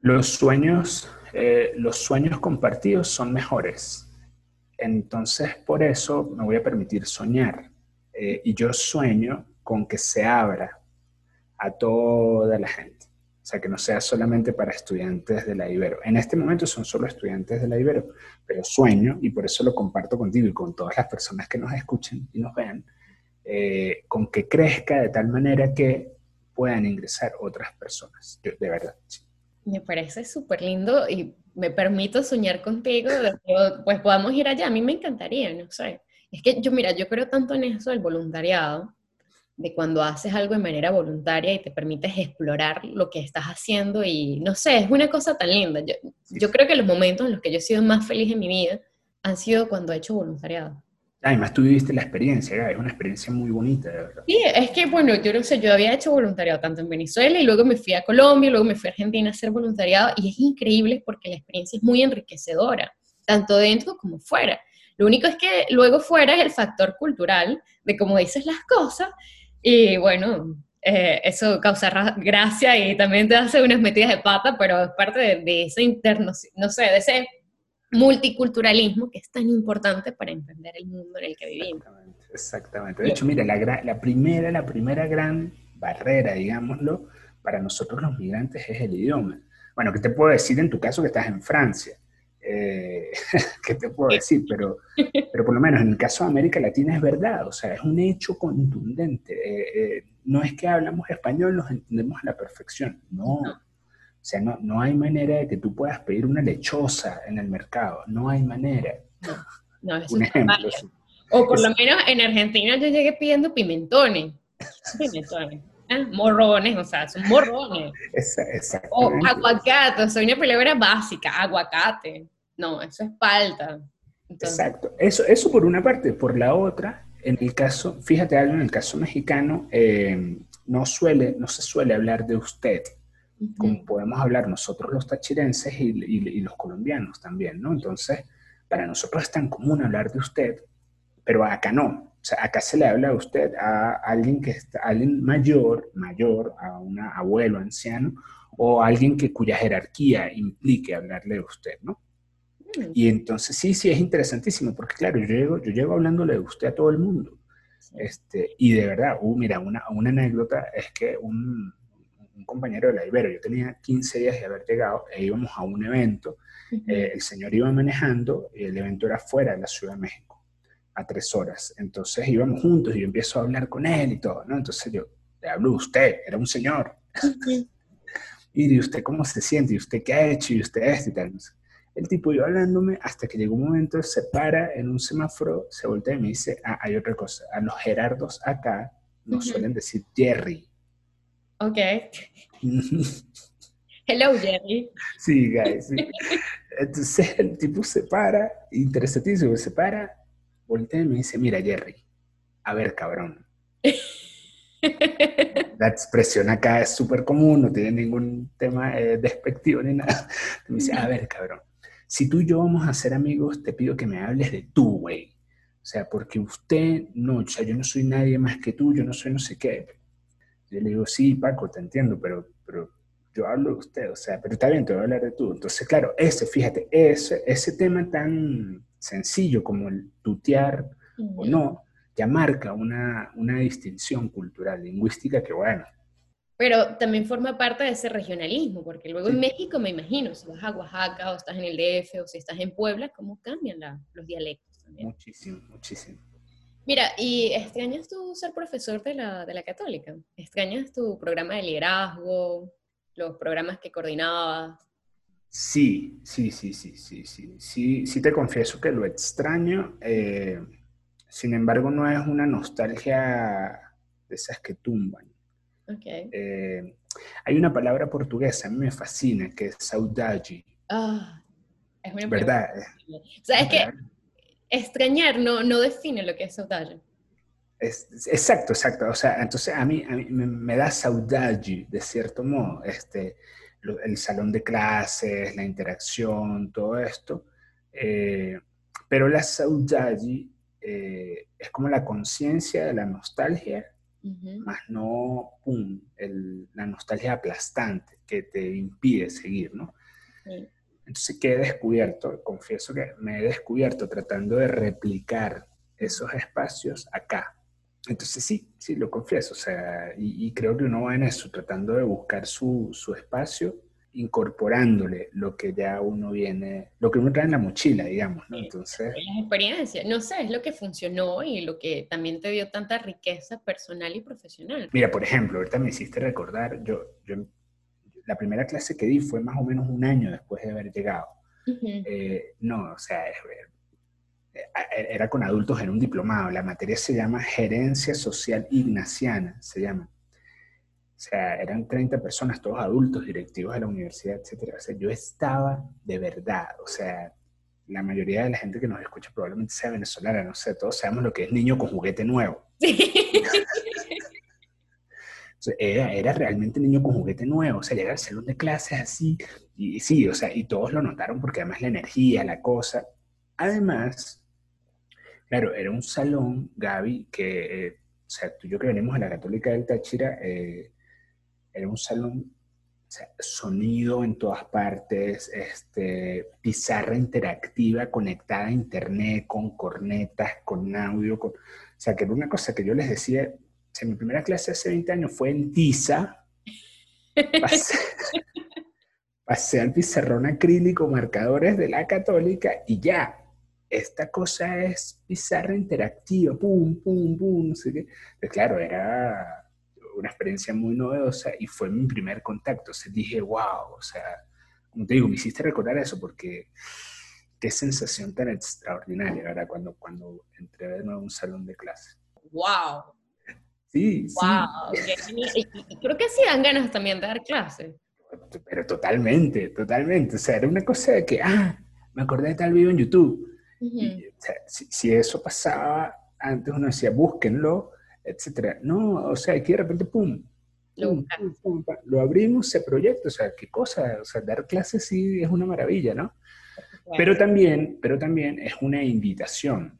Los sueños, eh, los sueños compartidos son mejores. Entonces, por eso me voy a permitir soñar. Eh, y yo sueño con que se abra a toda la gente. O sea, que no sea solamente para estudiantes de la Ibero. En este momento son solo estudiantes de la Ibero, pero sueño, y por eso lo comparto contigo y con todas las personas que nos escuchen y nos vean, eh, con que crezca de tal manera que puedan ingresar otras personas. de verdad. Sí. Me parece súper lindo y me permito soñar contigo, pues podamos ir allá. A mí me encantaría, no sé. Es que yo, mira, yo creo tanto en eso del voluntariado, de cuando haces algo de manera voluntaria y te permites explorar lo que estás haciendo y no sé, es una cosa tan linda. Yo, yo creo que los momentos en los que yo he sido más feliz en mi vida han sido cuando he hecho voluntariado. Además, tú viviste la experiencia, es una experiencia muy bonita, de verdad. Sí, es que, bueno, yo no sé, yo había hecho voluntariado tanto en Venezuela y luego me fui a Colombia, luego me fui a Argentina a hacer voluntariado y es increíble porque la experiencia es muy enriquecedora, tanto dentro como fuera. Lo único es que luego fuera es el factor cultural de cómo dices las cosas y bueno, eh, eso causa gracia y también te hace unas metidas de pata, pero es parte de, de ese interno, no sé, de ese multiculturalismo que es tan importante para entender el mundo en el que vivimos. Exactamente, De hecho, mira, la, la, primera, la primera gran barrera, digámoslo, para nosotros los migrantes es el idioma. Bueno, ¿qué te puedo decir en tu caso que estás en Francia? Eh, ¿Qué te puedo decir? Pero, pero por lo menos en el caso de América Latina es verdad, o sea, es un hecho contundente. Eh, eh, no es que hablamos español, nos entendemos a la perfección, no. O sea, no, no hay manera de que tú puedas pedir una lechosa en el mercado. No hay manera. No, eso Un ejemplo. O por lo menos en Argentina yo llegué pidiendo pimentones. Pimentones. ¿eh? Morrones, o sea, son morrones. Exacto. O aguacate, o sea, una palabra básica, aguacate. No, eso es palta. Exacto. Eso, eso por una parte. Por la otra, en el caso, fíjate algo, en el caso mexicano, eh, no, suele, no se suele hablar de usted como podemos hablar nosotros los tachirenses y, los colombianos también, ¿no? Entonces, para nosotros es tan común hablar de usted, pero acá no. O sea, acá se le habla a usted a alguien que está, alguien mayor, mayor, a un abuelo, anciano, o alguien que cuya jerarquía implique hablarle de usted, ¿no? Mm. Y entonces sí, sí, es interesantísimo, porque claro, yo llego, yo llego hablándole de usted a todo el mundo. Este, y de verdad, uh, mira, una, una anécdota es que un, un compañero de la Ibero, yo tenía 15 días de haber llegado e íbamos a un evento, eh, el señor iba manejando y el evento era fuera de la Ciudad de México, a tres horas, entonces íbamos juntos y yo empiezo a hablar con él y todo, ¿no? Entonces yo, le hablo de usted, era un señor. y de usted cómo se siente, y usted qué ha hecho, y usted esto y tal. El tipo iba hablándome hasta que llegó un momento, se para en un semáforo, se voltea y me dice, ah, hay otra cosa, a los Gerardos acá nos suelen decir Jerry. Ok. Hello, Jerry. Sí, guys. Entonces el tipo se para, interesantísimo, se para, voltea y me dice, mira, Jerry, a ver, cabrón. La expresión acá es súper común, no tiene ningún tema eh, despectivo ni nada. Me dice, a ver, cabrón, si tú y yo vamos a ser amigos, te pido que me hables de tú, güey. O sea, porque usted no, o sea, yo no soy nadie más que tú, yo no soy no sé qué. Yo le digo, sí, Paco, te entiendo, pero, pero yo hablo de usted, o sea, pero está bien, te voy a hablar de tú. Entonces, claro, ese, fíjate, ese, ese tema tan sencillo como el tutear o no, ya marca una, una distinción cultural, lingüística que, bueno, pero también forma parte de ese regionalismo, porque luego en México, me imagino, si vas a Oaxaca o estás en el DF o si estás en Puebla, ¿cómo cambian los dialectos también? Muchísimo, muchísimo. Mira, ¿y extrañas tú ser profesor de la, de la Católica? ¿Extrañas tu programa de liderazgo, los programas que coordinabas? Sí, sí, sí, sí, sí, sí, sí, sí te confieso que lo extraño. Eh, Sin embargo, no es una nostalgia de esas que tumban. Okay. Eh, hay una palabra portuguesa, a mí me fascina, que es saudade. Ah, es muy ¿Verdad? O sea, es que extrañar no, no define lo que es saudade. Es, exacto, exacto. O sea, entonces a mí, a mí me, da saudade, de cierto modo, este, el salón de clases, la interacción, todo esto. Eh, pero la saudade eh, es como la conciencia de la nostalgia, más no, pum, la nostalgia aplastante que te impide seguir, ¿no? Entonces, ¿qué he descubierto? Confieso que me he descubierto tratando de replicar esos espacios acá. Entonces, sí, sí, lo confieso, o sea, y, creo que uno va en eso, tratando de buscar su, su espacio incorporándole lo que ya uno viene, lo que uno trae en la mochila, digamos, ¿no? Entonces... Las experiencias, no sé, es lo que funcionó y lo que también te dio tanta riqueza personal y profesional. Mira, por ejemplo, ahorita me hiciste recordar, yo, yo la primera clase que di fue más o menos un año después de haber llegado. Eh, no, o sea, eh, era con adultos en un diplomado, la materia se llama Gerencia Social Ignaciana, se llama. O sea, eran 30 personas, todos adultos, directivos de la universidad, etc. O sea, yo estaba de verdad, o sea, la mayoría de la gente que nos escucha probablemente sea venezolana, no sé, todos sabemos lo que es niño con juguete nuevo. era, era, realmente niño con juguete nuevo, o sea, llegar al salón de clases así, y, sí, o sea, y todos lo notaron porque además la energía, la cosa. Además, claro, era un salón, Gaby, que, eh, o sea, tú y yo que venimos a la Católica del Táchira, eh, era un salón, sonido en todas partes, este, pizarra interactiva conectada a internet, con cornetas, con audio, o sea, que era una cosa que yo les decía, o mi primera clase hace 20 años fue en Tiza, pasé, al pizarrón acrílico, marcadores de la católica y ya, esta cosa es pizarra interactiva, pum, pum, pum, no sé qué. Pues claro, era una experiencia muy novedosa y fue mi primer contacto. O sea, dije, wow, o sea, como te digo, me hiciste recordar eso porque qué sensación tan extraordinaria, ¿verdad? Cuando, cuando entré de nuevo a un salón de clase. ¡Wow! Sí, wow, sí. Y, creo que sí dan ganas también de dar clase. Pero totalmente, totalmente. O sea, era una cosa de que, ah, me acordé de tal video en YouTube. o sea, si, si, eso pasaba, antes uno decía, búsquenlo, etcétera. No, o sea, aquí de repente, pum, lo abrimos, se proyecta, o sea, qué cosa, o sea, dar clases sí es una maravilla, ¿no? Pero también, pero también es una invitación.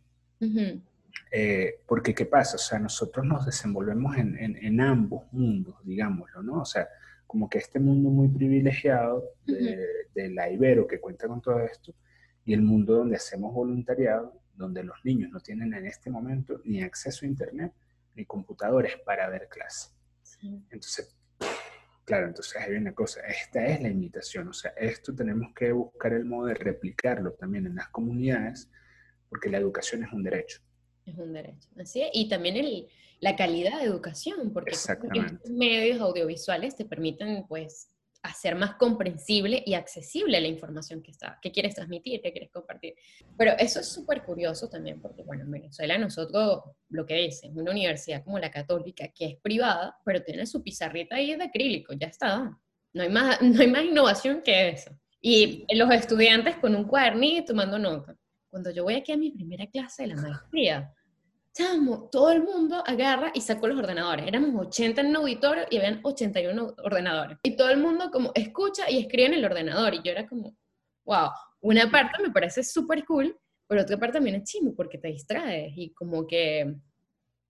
Eh, porque, ¿qué pasa? O sea, nosotros nos desenvolvemos en, en, ambos mundos, digámoslo, ¿no? O sea, como que este mundo muy privilegiado de, de, la Ibero que cuenta con todo esto, y el mundo donde hacemos voluntariado, donde los niños no tienen en este momento ni acceso a Internet, ni computadores para ver clase. Entonces, claro, entonces hay una cosa, esta es la invitación, o sea, esto tenemos que buscar el modo de replicarlo también en las comunidades, porque la educación es un derecho. Es un derecho, así es, y también el, la calidad de educación, porque los medios audiovisuales te permiten, pues, hacer más comprensible y accesible la información que, está, que quieres transmitir, que quieres compartir. Pero eso es súper curioso también, porque bueno, en Venezuela nosotros, lo que es, una universidad como la católica, que es privada, pero tiene su pizarrita ahí de acrílico, ya está. No hay más, no hay más innovación que eso. Y los estudiantes con un cuadernillo tomando nota. Cuando yo voy aquí a mi primera clase de la maestría, todo el mundo agarra y sacó los ordenadores. Éramos 80 en un auditorio y habían 81 ordenadores. Y todo el mundo como escucha y escribe en el ordenador. Y yo era como, wow, una parte me parece súper cool, pero otra parte también es chimo porque te distraes y como que,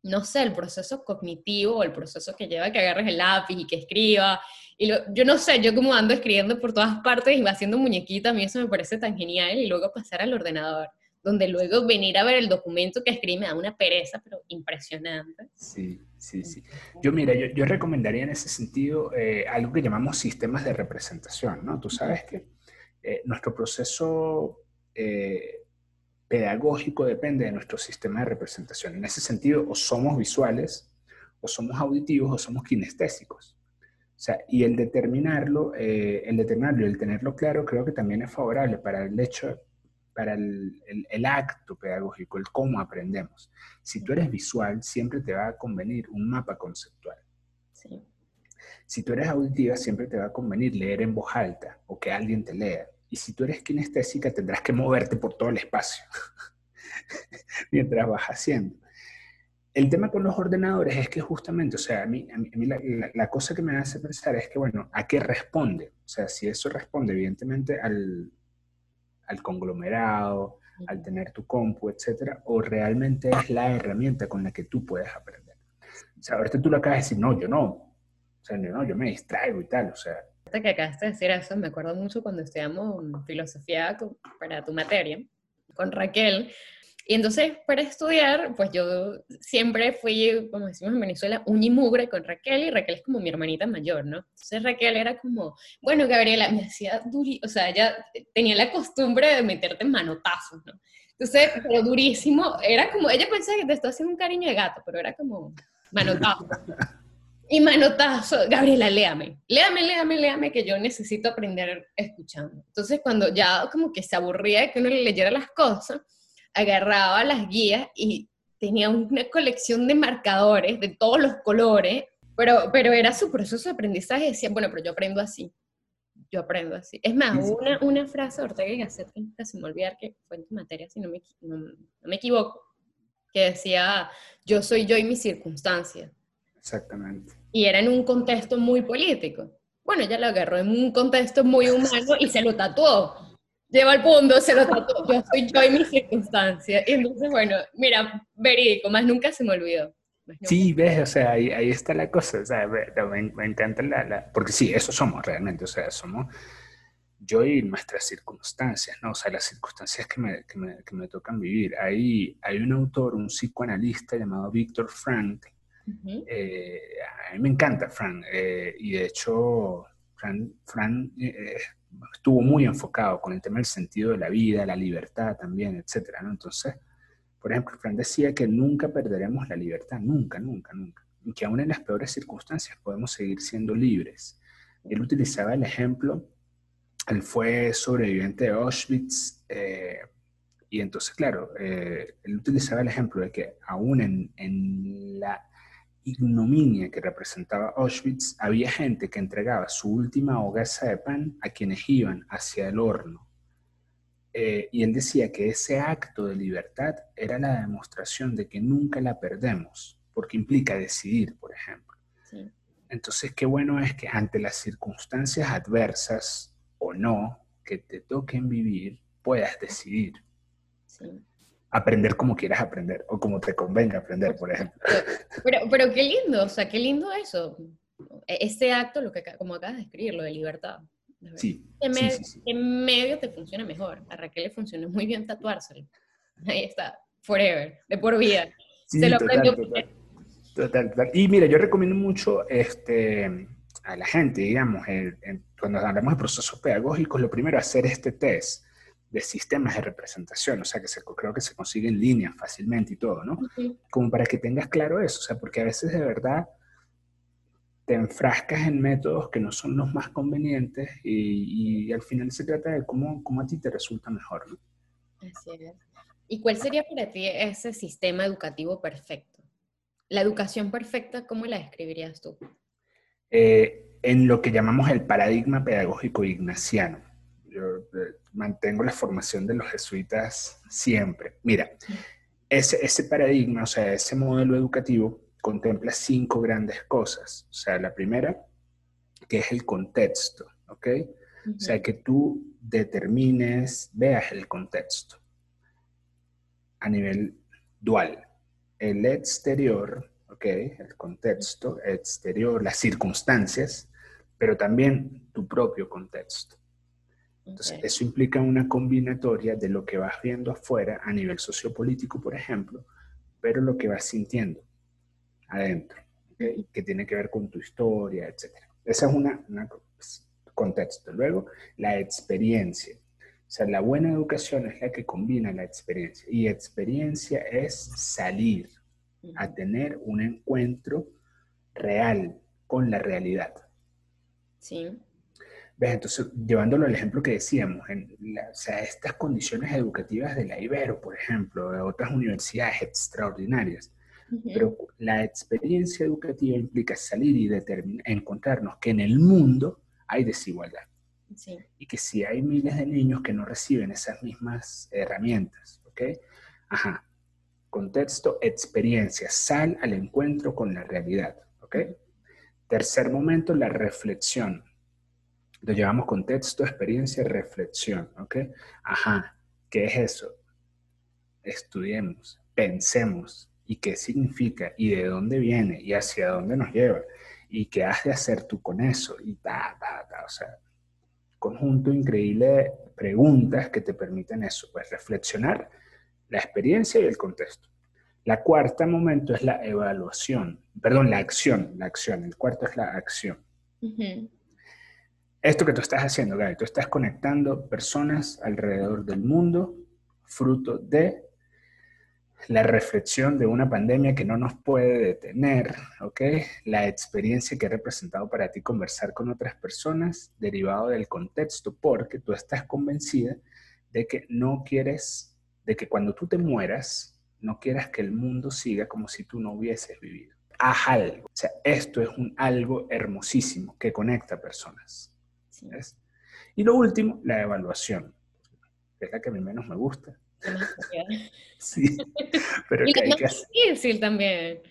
no sé, el proceso cognitivo o el proceso que lleva que agarres el lápiz y que escriba. Y yo no sé, yo como ando escribiendo por todas partes y va haciendo muñequitas, a mí eso me parece tan genial y luego pasar al ordenador donde luego venir a ver el documento que escribe me da una pereza, pero impresionante. Sí, sí, sí. Yo, mira, yo, yo recomendaría en ese sentido eh, algo que llamamos sistemas de representación, ¿no? Tú sabes que eh, nuestro proceso eh, pedagógico depende de nuestro sistema de representación. En ese sentido, o somos visuales, o somos auditivos, o somos kinestésicos. O sea, y el determinarlo, el determinarlo el tenerlo claro, creo que también es favorable para el hecho para el, el, acto pedagógico, el cómo aprendemos. Si tú eres visual, siempre te va a convenir un mapa conceptual. Sí. Si tú eres auditiva, siempre te va a convenir leer en voz alta o que alguien te lea. Y si tú eres kinestésica, tendrás que moverte por todo el espacio mientras vas haciendo. El tema con los ordenadores es que justamente, o sea, a mí, a mí la, cosa que me hace pensar es que, bueno, ¿a qué responde? O sea, si eso responde evidentemente al, al conglomerado, al tener tu compu, etcétera, o realmente es la herramienta con la que tú puedes aprender. O sea, ahorita tú lo acabas de decir, no, yo no. O sea, yo no, yo me distraigo y tal, o sea. Hasta que acabaste de decir eso, me acuerdo mucho cuando estudiamos filosofía para tu materia, con Raquel, y entonces, para estudiar, pues yo siempre fui, como decimos en Venezuela, uñimugre con Raquel, y Raquel es como mi hermanita mayor, ¿no? Entonces Raquel era como, bueno, Gabriela, me hacía durísimo, o sea, ella tenía la costumbre de meterte manotazos, ¿no? Entonces, pero durísimo, era como, ella pensaba que te estaba haciendo un cariño de gato, pero era como manotazo. Y manotazo, Gabriela, léame, léame, léame, léame, que yo necesito aprender escuchando. Entonces, cuando ya como que se aburría de que uno le leyera las cosas, agarraba las guías y tenía una colección de marcadores de todos los colores, pero, pero era su proceso de aprendizaje. Decía, bueno, pero yo aprendo así. Yo aprendo así. Es más, una, una frase de Ortega y Gasset, que nunca se me olvidar que fue en tu materia, si no me, no, me equivoco, que decía, yo soy yo y mis circunstancias. Exactamente. Y era en un contexto muy político. Bueno, ella lo agarró en un contexto muy humano y se lo tatuó lleva al punto, se lo trató, yo soy yo y mis circunstancias. Y entonces, bueno, mira, verídico, más nunca se me olvidó. Sí, ves, o sea, ahí, ahí, está la cosa, o sea, me, me encanta la, la, porque sí, eso somos realmente, o sea, somos yo y nuestras circunstancias, ¿no? O sea, las circunstancias que me, que me, que me tocan vivir. Ahí hay un autor, un psicoanalista llamado Víctor Frank, eh, a mí me encanta Frank, eh, y de hecho, Frank, Frank eh, estuvo muy enfocado con el tema del sentido de la vida, la libertad también, etcétera, ¿no? Entonces, por ejemplo, Fran decía que nunca perderemos la libertad, nunca, nunca, nunca, y que aún en las peores circunstancias podemos seguir siendo libres. Él utilizaba el ejemplo, él fue sobreviviente de Auschwitz, eh, y entonces, claro, eh, él utilizaba el ejemplo de que aún en, en la ignominia que representaba Auschwitz, había gente que entregaba su última hogaza de pan a quienes iban hacia el horno. Eh, y él decía que ese acto de libertad era la demostración de que nunca la perdemos, porque implica decidir, por ejemplo. Entonces, qué bueno es que ante las circunstancias adversas o no que te toquen vivir, puedas decidir. Sí aprender como quieras aprender o como te convenga aprender, por ejemplo. Pero, pero qué lindo, o sea, qué lindo eso. Este acto, lo que, como acabas de escribir, lo de libertad. Sí, en medio, en medio te funciona mejor. A Raquel le funciona muy bien tatuárselo. Ahí está, forever, de por vida. Se lo total, total, total, Y mira, yo recomiendo mucho este, a la gente, digamos, cuando hablamos de procesos pedagógicos, lo primero, hacer este test de sistemas de representación, o sea, que se, creo que se consigue en línea fácilmente y todo, ¿no? Como para que tengas claro eso, o sea, porque a veces de verdad te enfrascas en métodos que no son los más convenientes y, al final se trata de cómo, cómo, a ti te resulta mejor, ¿no? Así es. ¿Y cuál sería para ti ese sistema educativo perfecto? La educación perfecta, ¿cómo la describirías tú? Eh, en lo que llamamos el paradigma pedagógico ignaciano. Yo eh, mantengo la formación de los jesuitas siempre. Mira, ese, ese paradigma, o sea, ese modelo educativo contempla cinco grandes cosas. O sea, la primera, que es el contexto, ¿ok? O sea, que tú determines, veas el contexto a nivel dual. El exterior, ¿ok? El contexto exterior, las circunstancias, pero también tu propio contexto. Entonces, eso implica una combinatoria de lo que vas viendo afuera a nivel sociopolítico, por ejemplo, pero lo que vas sintiendo adentro, que tiene que ver con tu historia, etc. Ese es un pues, contexto. Luego, la experiencia. O sea, la buena educación es la que combina la experiencia. Y experiencia es salir a tener un encuentro real con la realidad. Sí. ¿Ves? Entonces, llevándolo al ejemplo que decíamos, en o sea, estas condiciones educativas de la Ibero, por ejemplo, de otras universidades extraordinarias, pero la experiencia educativa implica salir y encontrarnos que en el mundo hay desigualdad. Y que si hay miles de niños que no reciben esas mismas herramientas, ¿ok? Ajá. Contexto, experiencia, sal al encuentro con la realidad, ¿ok? Tercer momento, la reflexión. Lo llevamos contexto, experiencia, reflexión, ¿ok? Ajá. ¿Qué es eso? Estudiemos, pensemos, y qué significa y de dónde viene y hacia dónde nos lleva y qué has de hacer tú con eso y ta, ta, ta. O sea, conjunto increíble de preguntas que te permiten eso, pues reflexionar la experiencia y el contexto. La cuarta momento es la evaluación, perdón, la acción, la acción. El cuarto es la acción. Esto que tú estás haciendo, Gaby, tú estás conectando personas alrededor del mundo, fruto de la reflexión de una pandemia que no nos puede detener, ¿ok? La experiencia que ha representado para ti conversar con otras personas derivado del contexto, porque tú estás convencida de que no quieres, de que cuando tú te mueras, no quieras que el mundo siga como si tú no hubieses vivido. Haz algo. O sea, esto es un algo hermosísimo que conecta personas. Y lo último, la evaluación. Es la que a mí menos me gusta sí, pero y que es difícil también.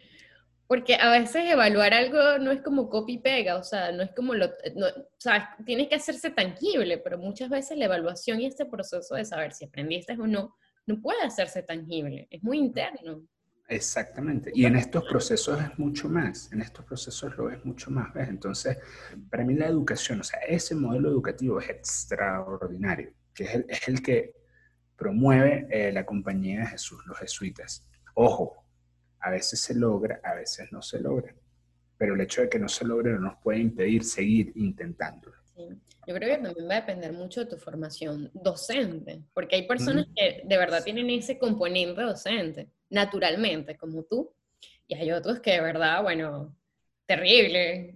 Porque a veces evaluar algo no es como copy pega, o sea, no es como lo, no, o sea, tienes que hacerse tangible, pero muchas veces la evaluación y este proceso de saber si aprendiste o no, no puede hacerse tangible, es muy interno. Exactamente, y en estos procesos es mucho más, en estos procesos lo es mucho más, ¿ves? Entonces, para mí la educación, o sea, ese modelo educativo es extraordinario, que es el, es el que promueve eh, la compañía de Jesús, los jesuitas. Ojo, a veces se logra, a veces no se logra, pero el hecho de que no se logre no nos puede impedir seguir intentándolo. Yo creo que también va a depender mucho de tu formación docente, porque hay personas que de verdad tienen ese componente docente, naturalmente, como tú, y hay otros que de verdad, bueno, terrible,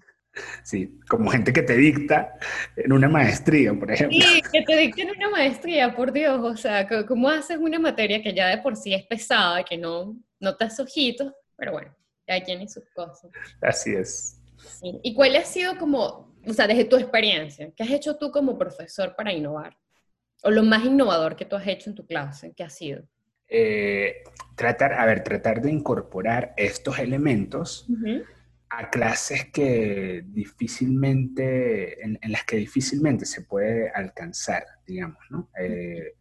Sí, como gente que te dicta en una maestría, por ejemplo. Sí, que te dicta en una maestría, por Dios. O sea, ¿cómo haces una materia que ya de por sí es pesada, que no, no te hace ojitos? Pero bueno, hay quien y sus cosas. Así es. ¿Y cuál ha sido como, o sea, desde tu experiencia, qué has hecho tú como profesor para innovar? O lo más innovador que tú has hecho en tu clase, ¿qué ha sido? Eh, tratar, a ver, tratar de incorporar estos elementos a clases que difícilmente, en, las que difícilmente se puede alcanzar, digamos, ¿no? Eh,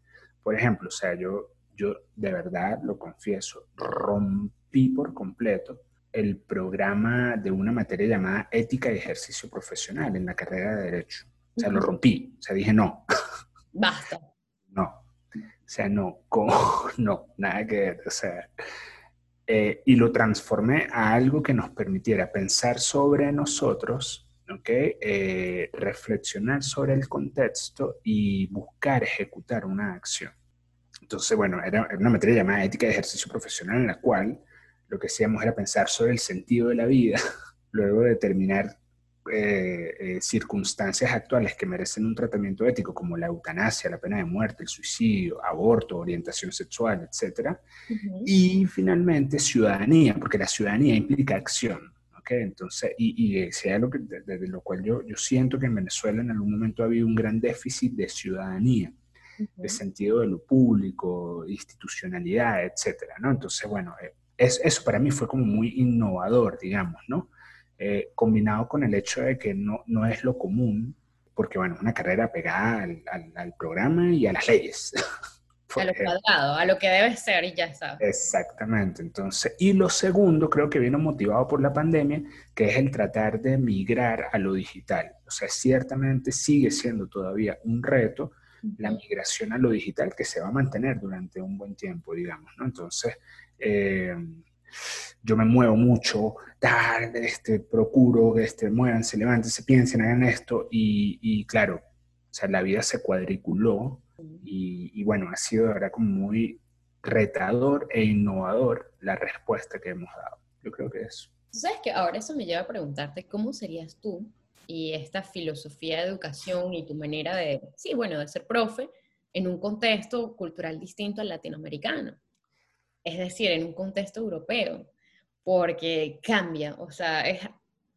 por ejemplo, o sea, yo, yo de verdad lo confieso, rompí por completo el programa de una materia llamada ética y ejercicio profesional en la carrera de Derecho. O sea, lo rompí. O sea, dije no. Basta. O sea, no, ¿cómo? No, nada que ver. O sea, eh, y lo transformé a algo que nos permitiera pensar sobre nosotros, ¿okay? Eh, reflexionar sobre el contexto y buscar ejecutar una acción. Entonces, bueno, era, una materia llamada ética de ejercicio profesional en la cual lo que hacíamos era pensar sobre el sentido de la vida, luego determinar eh, eh, circunstancias actuales que merecen un tratamiento ético, como la eutanasia, la pena de muerte, el suicidio, aborto, orientación sexual, etc. Y finalmente ciudadanía, porque la ciudadanía implica acción. ¿okay? Entonces, y, y sea lo que, desde lo cual yo, yo siento que en Venezuela en algún momento ha habido un gran déficit de ciudadanía, de sentido de lo público, institucionalidad, etc. ¿no? Entonces, bueno, eh, es, eso para mí fue como muy innovador, digamos, ¿no? Eh, combinado con el hecho de que no, no es lo común, porque bueno, una carrera pegada al, al, programa y a las leyes. a lo cuadrado, a lo que debe ser y ya está. Exactamente, entonces, y lo segundo creo que vino motivado por la pandemia, que es el tratar de migrar a lo digital. O sea, ciertamente sigue siendo todavía un reto la migración a lo digital que se va a mantener durante un buen tiempo, digamos, ¿no? Entonces, eh, yo me muevo mucho, tal, este, procuro que este, muevan, levanten, se piensen, hagan esto, y, y claro, o sea, la vida se cuadriculó y, y, bueno, ha sido de verdad como muy retador e innovador la respuesta que hemos dado. Yo creo que eso. ¿Sabes que Ahora eso me lleva a preguntarte cómo serías tú y esta filosofía de educación y tu manera de, sí, bueno, de ser profe en un contexto cultural distinto al latinoamericano. Es decir, en un contexto europeo, porque cambia, o sea, es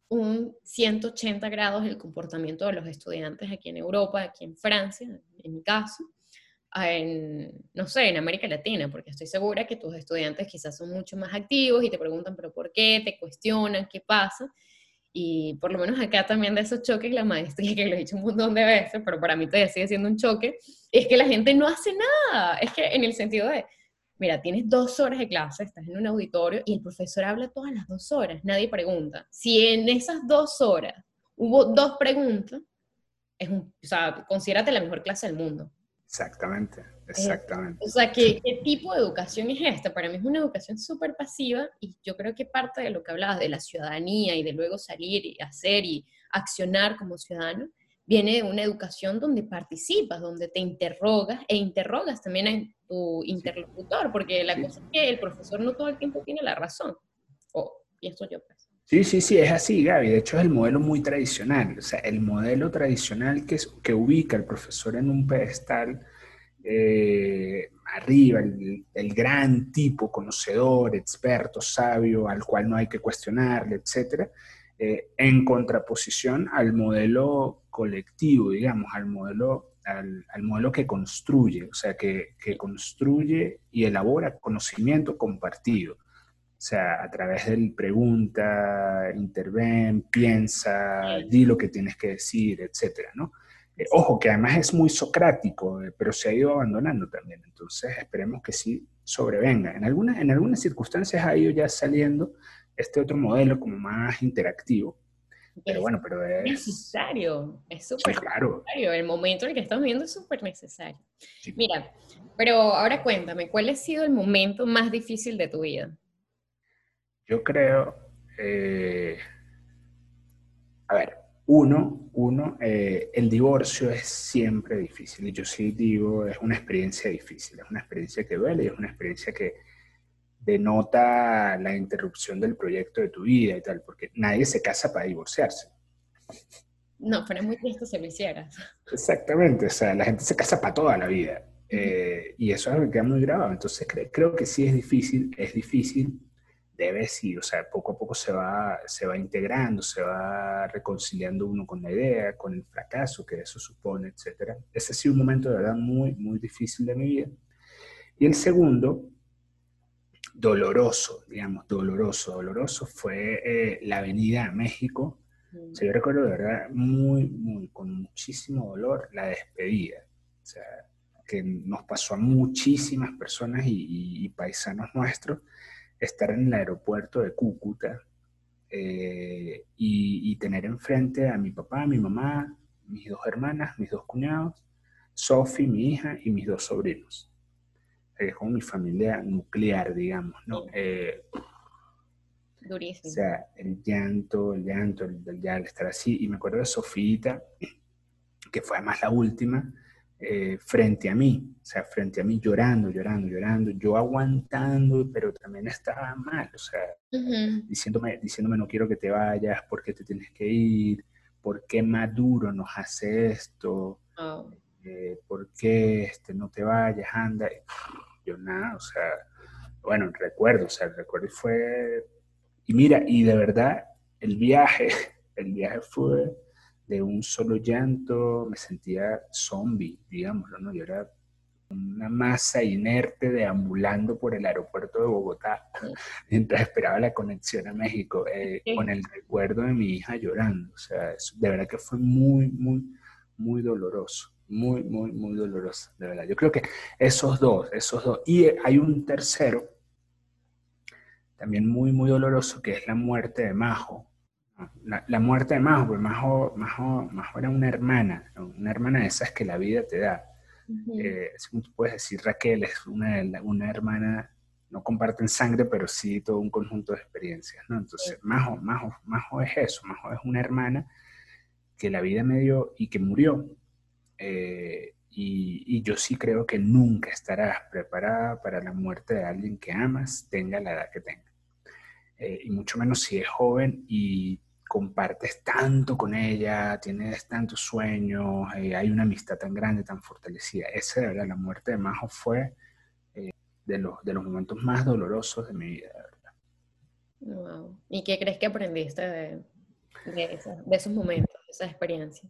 un 180 grados el comportamiento de los estudiantes aquí en Europa, aquí en Francia, en mi caso, en, no sé, en América Latina, porque estoy segura que tus estudiantes quizás son mucho más activos y te preguntan, pero ¿por qué? Te cuestionan, ¿qué pasa? Y por lo menos acá también de esos choques, la maestría, que lo he dicho un montón de veces, pero para mí todavía sigue siendo un choque, es que la gente no hace nada. Es que en el sentido de, mira, tienes dos horas de clase, estás en un auditorio y el profesor habla todas las dos horas, nadie pregunta. Si en esas dos horas hubo dos preguntas, es un, o sea, considérate la mejor clase del mundo. Exactamente, eh, exactamente. o sea, ¿qué, ¿qué, tipo de educación es esta? Para mí es una educación súper pasiva y yo creo que parte de lo que hablabas de la ciudadanía y de luego salir y hacer y accionar como ciudadano, viene de una educación donde participas, donde te interrogas e interrogas también a tu interlocutor, porque la cosa es que el profesor no todo el tiempo tiene la razón. O pienso yo. Pues. Sí, sí, sí, es así, Gaby. De hecho, es el modelo muy tradicional. O sea, el modelo tradicional que, que ubica al profesor en un pedestal eh, arriba, el, gran tipo, conocedor, experto, sabio, al cual no hay que cuestionarle, etcétera, eh, en contraposición al modelo colectivo, digamos, al modelo, al, modelo que construye, o sea, que, que construye y elabora conocimiento compartido. O sea, a través del pregunta, interven, piensa, di lo que tienes que decir, etcétera, ¿no? Eh, ojo, que además es muy socrático, eh, pero se ha ido abandonando también. Entonces, esperemos que sí sobrevenga. En, algunas en algunas circunstancias ha ido ya saliendo este otro modelo como más interactivo. Pero bueno, pero es... Necesario, es súper claro. necesario. El momento en el que estamos viendo es súper necesario. Mira, pero ahora cuéntame, ¿cuál ha sido el momento más difícil de tu vida? Yo creo, eh, a ver, uno, uno eh, el divorcio es siempre difícil. Y yo sí digo, es una experiencia difícil, es una experiencia que duele y es una experiencia que denota la interrupción del proyecto de tu vida y tal, porque nadie se casa para divorciarse. No, pero es muy triste si lo Exactamente, o sea, la gente se casa para toda la vida. Eh, y eso es algo que queda muy grabado. Entonces creo que sí es difícil, es difícil debe sí, o sea, poco a poco se va, se va integrando, se va reconciliando uno con la idea, con el fracaso que eso supone, etc. Ese ha sido un momento de verdad muy, muy difícil de mi vida. Y el segundo, doloroso, digamos, doloroso, doloroso, fue eh, la venida a México. O sea, yo recuerdo de verdad muy, muy, con muchísimo dolor la despedida. O sea, que nos pasó a muchísimas personas y paisanos nuestros estar en el aeropuerto de Cúcuta eh, y, tener enfrente a mi papá, mi mamá, mis dos hermanas, mis dos cuñados, Sophie, mi hija, y mis dos sobrinos. Es como mi familia nuclear, digamos, ¿no? Eh, Durísimo. O sea, el llanto, el llanto, el, el, el, estar así. Y me acuerdo de Sofita, que fue además la última, eh, frente a mí, o sea, frente a mí llorando, llorando, llorando, yo aguantando, pero también estaba mal, o sea, diciéndome, diciéndome no quiero que te vayas, ¿por qué te tienes que ir? ¿Por qué Maduro nos hace esto? Oh. Eh, ¿Por qué este, no te vayas? Anda. Yo nada, o sea, bueno, recuerdo, o sea, el recuerdo fue... Y mira, y de verdad, el viaje, el viaje fue de un solo llanto, me sentía zombie, digámoslo, ¿no? Yo era una masa inerte deambulando por el aeropuerto de Bogotá mientras esperaba la conexión a México, eh, con el recuerdo de mi hija llorando. O sea, de verdad que fue muy, muy, muy doloroso. Muy, muy, muy doloroso, de verdad. Yo creo que esos dos, esos dos. Y hay un tercero, también muy, muy doloroso, que es la muerte de Majo, la, muerte de Majo, pues Majo, Majo, Majo, era una hermana, una hermana de esas que la vida te da. Eh, tú puedes decir, Raquel es una, una hermana, no comparten sangre, pero sí todo un conjunto de experiencias, ¿no? Entonces, Majo, Majo, Majo es eso, Majo es una hermana que la vida me dio y que murió. Eh, y, yo sí creo que nunca estarás preparada para la muerte de alguien que amas, tenga la edad que tenga. Eh, y mucho menos si es joven y compartes tanto con ella, tienes tantos sueños, eh, hay una amistad tan grande, tan fortalecida. Esa, de verdad, la muerte de Majo fue eh, de, los, de los momentos más dolorosos de mi vida. Wow. ¿Y qué crees que aprendiste de, de, esos momentos, de esa experiencia?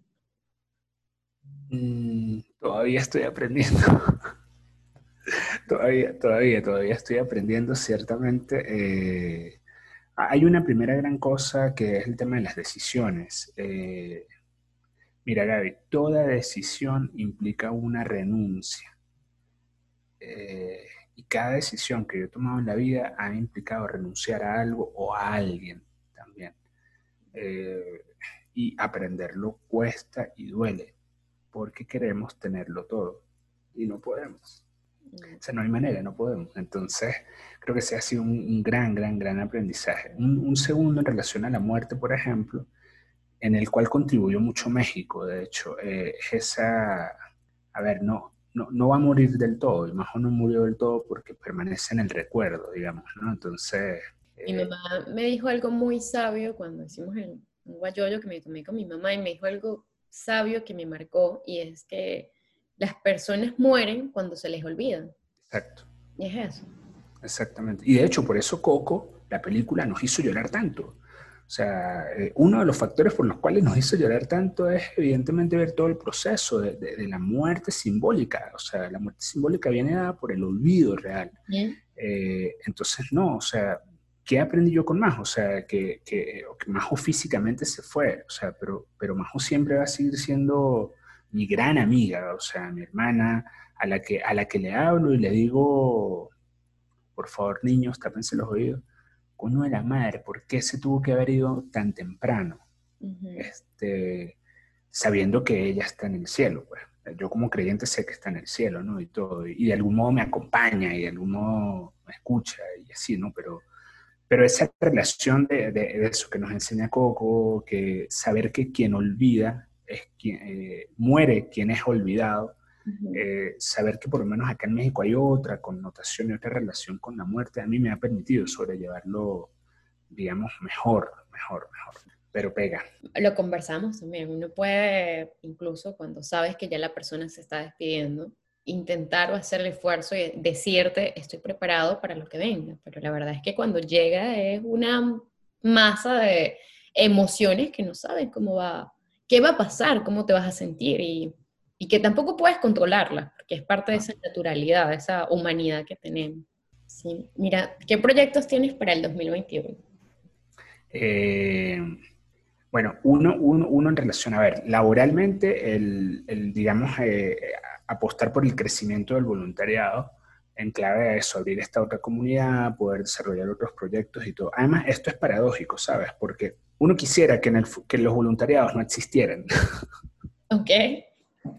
Mm, todavía estoy aprendiendo. todavía, todavía, todavía estoy aprendiendo, ciertamente. Eh, hay una primera gran cosa que es el tema de las decisiones. Eh, mira, Gaby, toda decisión implica una renuncia. Eh, y cada decisión que yo he tomado en la vida ha implicado renunciar a algo o a alguien también. y aprenderlo cuesta y duele, porque queremos tenerlo todo y no podemos. O sea, no hay manera, no podemos. Entonces, creo que ese ha sido un, gran, gran, gran aprendizaje. Un, segundo en relación a la muerte, por ejemplo, en el cual contribuyó mucho México, de hecho, eh, es esa, a ver, no, no, no, va a morir del todo, y Majo no murió del todo porque permanece en el recuerdo, digamos, ¿no? Entonces... Mi eh, mamá me dijo algo muy sabio cuando hicimos el, un guayoyo que me tomé con mi mamá y me dijo algo sabio que me marcó y es que las personas mueren cuando se les olvida. Exacto. Y es eso. Exactamente. Y de hecho, por eso Coco, la película, nos hizo llorar tanto. O sea, eh, uno de los factores por los cuales nos hizo llorar tanto es evidentemente ver todo el proceso de, la muerte simbólica. O sea, la muerte simbólica viene dada por el olvido real. Eh, entonces, no, o sea, ¿qué aprendí yo con Majo? O sea, que, que, que Majo físicamente se fue, o sea, pero, pero Majo siempre va a seguir siendo mi gran amiga, o sea, mi hermana, a la que, a la que le hablo y le digo, por favor, niños, tápense los oídos, coño de la madre, ¿por qué se tuvo que haber ido tan temprano? este, sabiendo que ella está en el cielo, pues. Yo como creyente sé que está en el cielo, ¿no? Y todo, y de algún modo me acompaña y de algún modo me escucha y así, ¿no? Pero, pero esa relación de, de eso que nos enseña Coco, que saber que quien olvida es quien, eh, muere quien es olvidado, eh, saber que por lo menos acá en México hay otra connotación y otra relación con la muerte, a mí me ha permitido sobrellevarlo, digamos, mejor, mejor, mejor. Pero pega. Lo conversamos también. Uno puede, incluso cuando sabes que ya la persona se está despidiendo, intentar o hacer el esfuerzo y decirte, estoy preparado para lo que venga. Pero la verdad es que cuando llega es una masa de emociones que no sabes cómo va, qué va a pasar, cómo te vas a sentir y, y que tampoco puedes controlarla, porque es parte de esa naturalidad, de esa humanidad que tenemos. Sí. Mira, ¿qué proyectos tienes para el 2021? Eh, bueno, uno, uno, uno, en relación, a ver, laboralmente, el, el digamos, eh, apostar por el crecimiento del voluntariado en clave a eso, abrir esta otra comunidad, poder desarrollar otros proyectos y todo. Además, esto es paradójico, ¿sabes? Porque uno quisiera que, en el, que los voluntariados no existieran. Ok.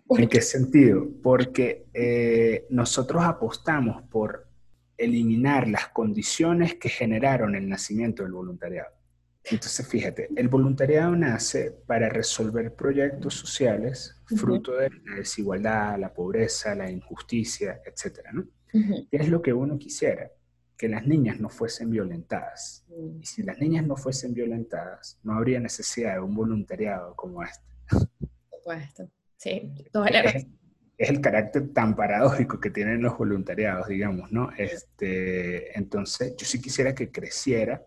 ¿En qué sentido? Porque eh, nosotros apostamos por eliminar las condiciones que generaron el nacimiento del voluntariado. Entonces, fíjate, el voluntariado nace para resolver proyectos sociales fruto de la desigualdad, la pobreza, la injusticia, etc. ¿no? ¿Qué es lo que uno quisiera? Que las niñas no fuesen violentadas. Mm. Y si las niñas no fuesen violentadas, no habría necesidad de un voluntariado como este. Por supuesto, sí, toda la es, es, el carácter tan paradójico que tienen los voluntariados, digamos, ¿no? Este, entonces, yo sí quisiera que creciera.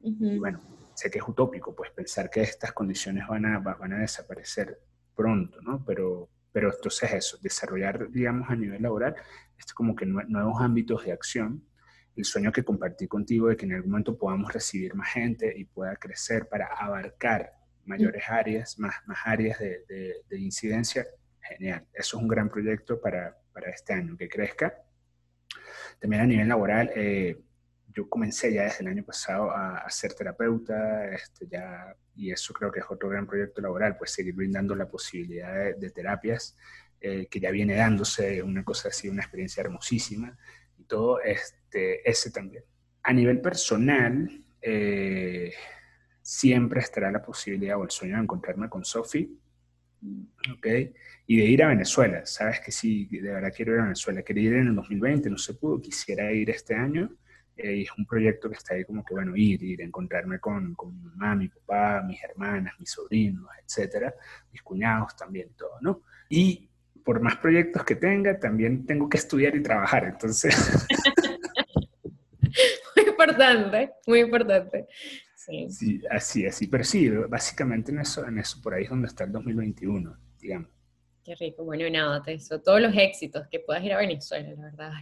Y bueno, sé que es utópico, pues pensar que estas condiciones van a, van a desaparecer pronto, ¿no? Pero, pero entonces eso, desarrollar, digamos, a nivel laboral, es como que nuevos ámbitos de acción. El sueño que compartí contigo de que en algún momento podamos recibir más gente y pueda crecer para abarcar mayores áreas, más, más áreas de, de, incidencia, genial. Eso es un gran proyecto para, para, este año, que crezca. También a nivel laboral, eh, yo comencé ya desde el año pasado a, a ser terapeuta, este, ya y eso creo que es otro gran proyecto laboral, pues seguir brindando la posibilidad de, terapias eh, que ya viene dándose, una cosa así, una experiencia hermosísima, y todo este, ese también. A nivel personal, eh, siempre estará la posibilidad o el sueño de encontrarme con Sofi, ¿ok? Y de ir a Venezuela, sabes que sí, de verdad quiero ir a Venezuela, quería ir en el 2020, no se pudo, quisiera ir este año, Eh, y es un proyecto que está ahí como que, bueno, ir, ir, encontrarme con, con mi mamá, mi papá, mis hermanas, mis sobrinos, etcétera, mis cuñados también, todo, ¿no? Y por más proyectos que tenga, también tengo que estudiar y trabajar, entonces... muy importante, muy importante. Sí. sí. así, así, pero sí, básicamente en eso, en eso por ahí es donde está el 2021, digamos. Qué rico, bueno, nada, te eso, todos los éxitos, que puedas ir a Venezuela, la verdad.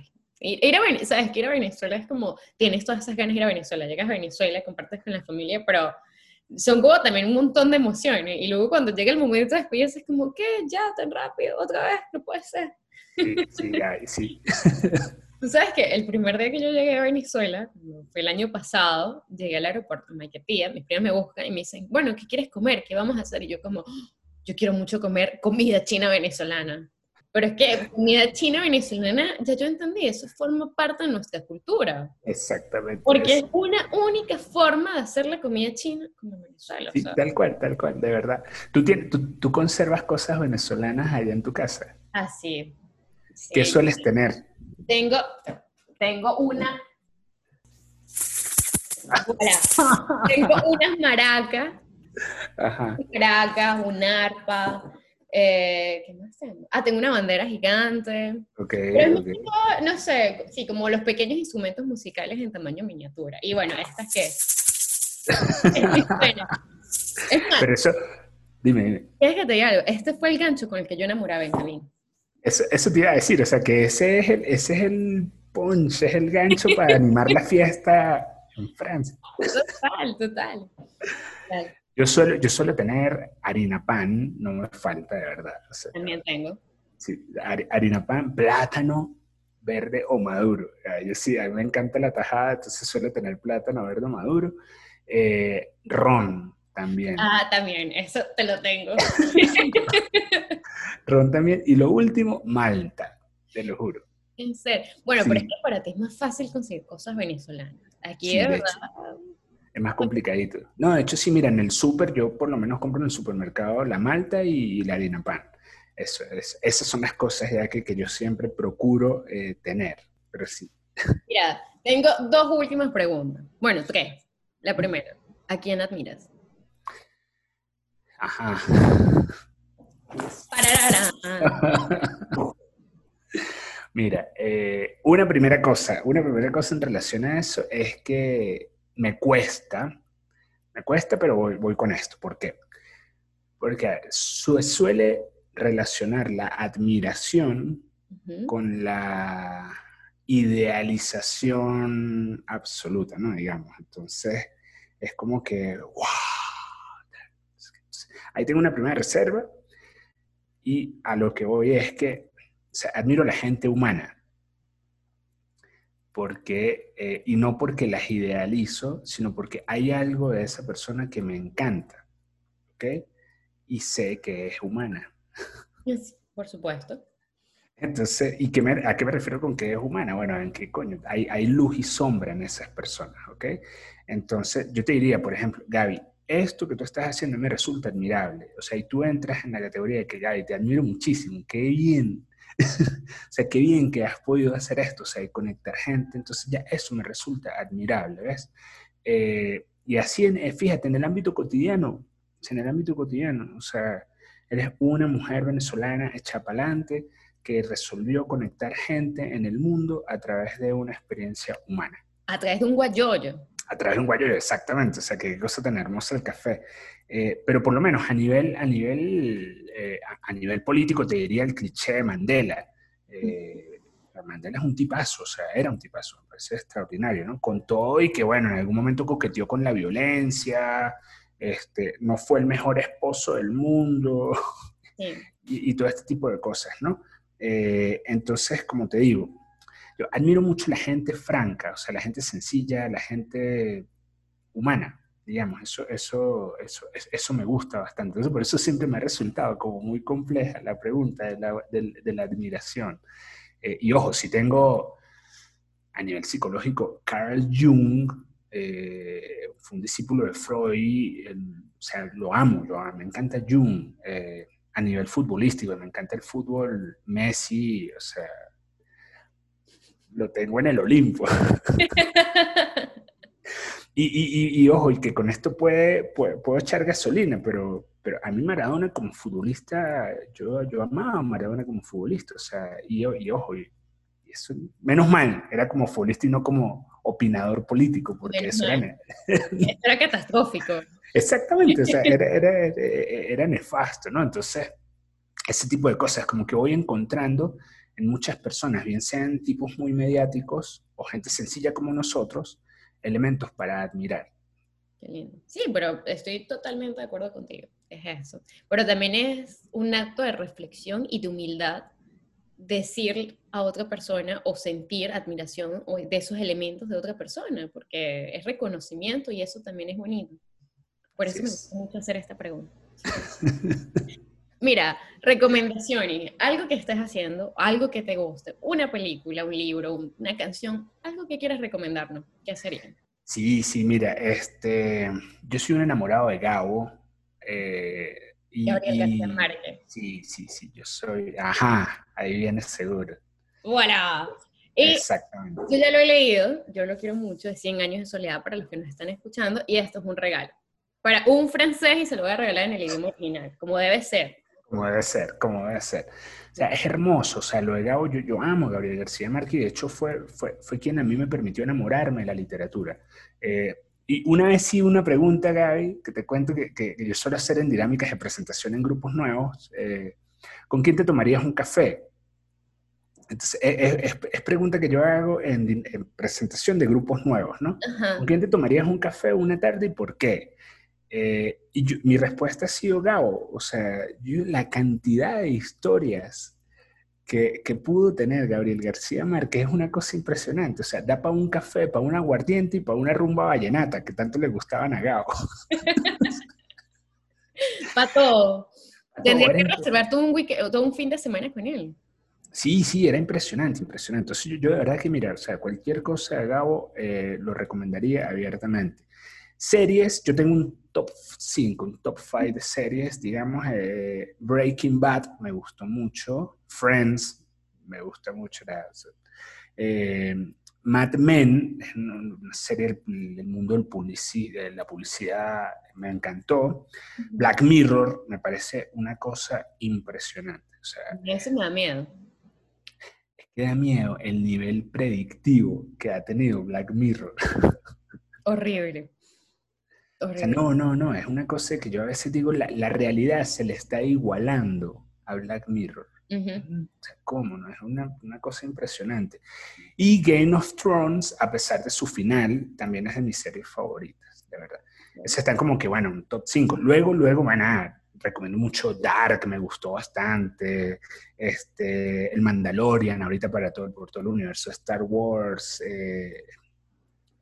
Ir, a Venezuela, sabes que ir a Venezuela es como, tienes todas esas ganas de ir a Venezuela, llegas a Venezuela, compartes con la familia, pero son como también un montón de emociones. Y luego cuando llega el momento de despedirse es como, ¿qué? Ya, tan rápido, otra vez, no puede ser. Sí, sí, sí. Tú sabes que el primer día que yo llegué a Venezuela, fue el año pasado, llegué al aeropuerto en Maiquetía, mis primas me buscan y me dicen, bueno, ¿qué quieres comer? ¿Qué vamos a hacer? Y yo como, yo quiero mucho comer comida china venezolana. Pero es que comida china venezolana, ya yo entendí, eso forma parte de nuestra cultura. Exactamente. Porque es una única forma de hacer la comida china como en Venezuela. Sí, tal cual, tal cual, de verdad. ¿Tú, tienes, tú, conservas cosas venezolanas allá en tu casa? Ah, sí. ¿Qué sueles tener? Tengo, tengo una... tengo unas maracas. Ajá. Maracas, un arpa eh, ¿Qué más tengo? Ah, tengo una bandera gigante. Ok. Pero no sé, sí, como los pequeños instrumentos musicales en tamaño miniatura. Y bueno, esta que es. es Pero eso, dime, dime. ¿Quieres que te diga algo? Este fue el gancho con el que yo enamoré a Benjamín. Eso, eso te iba a decir, o sea, que ese es el, ese es el punch, es el gancho para animar la fiesta en Francia. Total, total. total. Yo suelo, yo suelo tener harina pan, no me falta de verdad. También tengo. Sí, harina pan, plátano verde o maduro. Yo sí, a mí me encanta la tajada, entonces suelo tener plátano verde o maduro. Eh, ron también. Ah, también, eso te lo tengo. ron también. Y lo último, malta, te lo juro. En serio. Bueno, pero es que para ti es más fácil conseguir cosas venezolanas. Aquí de verdad es más complicadito. No, de hecho, sí, mira, en el súper, yo por lo menos compro en el supermercado la malta y, la harina pan. Eso es, esas son las cosas ya que, que yo siempre procuro eh, tener, pero sí. Mira, tengo dos últimas preguntas. Bueno, tres. La primera, ¿a quién admiras? Ajá. Mira, eh, una primera cosa, una primera cosa en relación a eso es que me cuesta, me cuesta, pero voy, con esto. ¿Por qué? Porque suele relacionar la admiración con la idealización absoluta, ¿no? Digamos. Entonces, es como que, wow. Ahí tengo una primera reserva y a lo que voy es que admiro a la gente humana porque, eh, y no porque las idealizo, sino porque hay algo de esa persona que me encanta, ¿ok? Y sé que es humana. por supuesto. Entonces, ¿y qué a qué me refiero con que es humana? Bueno, ¿en qué coño? Hay, hay luz y sombra en esas personas, ¿ok? Entonces, yo te diría, por ejemplo, Gaby, esto que tú estás haciendo me resulta admirable. O sea, y tú entras en la categoría de que, Gaby, te admiro muchísimo, qué bien o sea, qué bien que has podido hacer esto, o sea, conectar gente, entonces ya eso me resulta admirable, ¿ves? Eh, y así, en, eh, fíjate, en el ámbito cotidiano, en el ámbito cotidiano, o sea, eres una mujer venezolana hecha pa'lante que resolvió conectar gente en el mundo a través de una experiencia humana. A través de un guayoyo. A través de un guayoyo, exactamente. O sea, qué cosa tan hermosa el café. Eh, pero por lo menos a nivel, a, nivel, eh, a, nivel político te diría el cliché de Mandela. Eh, Mandela es un tipazo, o sea, era un tipazo, me parece extraordinario, ¿no? Con todo y que, bueno, en algún momento coqueteó con la violencia, este, no fue el mejor esposo del mundo y, y, todo este tipo de cosas, ¿no? entonces, como te digo, yo admiro mucho la gente franca, o sea, la gente sencilla, la gente humana, digamos, eso, eso, eso, eso me gusta bastante. Entonces, por eso siempre me ha resultado como muy compleja la pregunta de la, de, la admiración. Eh, y ojo, si tengo a nivel psicológico, Carl Jung eh, fue un discípulo de Freud, o sea, lo amo, lo amo, me encanta Jung. Eh, a nivel futbolístico, me encanta el fútbol, Messi, o sea, lo tengo en el Olimpo. y, ojo, y que con esto puede, puedo echar gasolina, pero, pero a mí Maradona como futbolista, yo, yo amaba a Maradona como futbolista, o sea, y, y ojo, y, eso, menos mal, era como futbolista y no como opinador político, porque eso era, era catastrófico. Exactamente, o sea, era, era, era, nefasto, ¿no? Entonces, ese tipo de cosas, como que voy encontrando en muchas personas, bien sean tipos muy mediáticos o gente sencilla como nosotros, elementos para admirar. Qué lindo. Sí, pero estoy totalmente de acuerdo contigo, es eso. Pero también es un acto de reflexión y de humildad decir a otra persona o sentir admiración de esos elementos de otra persona, porque es reconocimiento y eso también es bonito. Por eso me gusta mucho hacer esta pregunta. Mira, recomendaciones, algo que estés haciendo, algo que te guste, una película, un libro, una canción, algo que quieras recomendarnos, ¿qué sería? Sí, sí, mira, este, yo soy un enamorado de Gabo. Eh, y, Gabriel García Márquez. Sí, sí, sí, yo soy, ajá, ahí viene seguro. Voilà. Exactamente. Yo ya lo he leído, yo lo quiero mucho, de 100 años de soledad para los que nos están escuchando, y esto es un regalo. Para un francés y se lo voy a regalar en el idioma original, como debe ser. Como debe ser, como debe ser. O sea, es hermoso, o sea, lo de Gabo, yo, yo amo a Gabriel García Márquez, de hecho fue, fue, fue quien a mí me permitió enamorarme de la literatura. Eh, y una vez sí una pregunta, Gaby, que te cuento que, que, yo suelo hacer en dinámicas de presentación en grupos nuevos. Eh, ¿Con quién te tomarías un café? Entonces, es, es, pregunta que yo hago en, en, presentación de grupos nuevos, ¿no? ¿Con quién te tomarías un café una tarde y por qué? Eh, y mi respuesta ha sido Gabo, o sea, la cantidad de historias que, que, pudo tener Gabriel García Márquez es una cosa impresionante, o sea, da para un café, para un aguardiente y para una rumba vallenata que tanto le gustaban a Gabo. para todo. Tendría que reservar todo un, todo un fin de semana con él. Sí, sí, era impresionante, impresionante. Entonces yo, de verdad que, mira, o sea, cualquier cosa de Gabo eh, lo recomendaría abiertamente. Series, yo tengo un top 5, un top 5 de series, digamos, eh, Breaking Bad me gustó mucho, Friends me gusta mucho, eh, Mad Men, una serie del mundo de la publicidad, me encantó. Black Mirror me parece una cosa impresionante. O sea, Eso me da miedo. Es que da miedo el nivel predictivo que ha tenido Black Mirror. Horrible no, no, no, es una cosa que yo a veces digo, la, realidad se le está igualando a Black Mirror. O sea, ¿cómo? No? Es una, cosa impresionante. Y Game of Thrones, a pesar de su final, también es de mis series favoritas, de verdad. Están como que, bueno, un top 5. Luego, luego van a, recomiendo mucho Dark, me gustó bastante, este, El Mandalorian, ahorita para todo, por todo el universo, Star Wars, eh,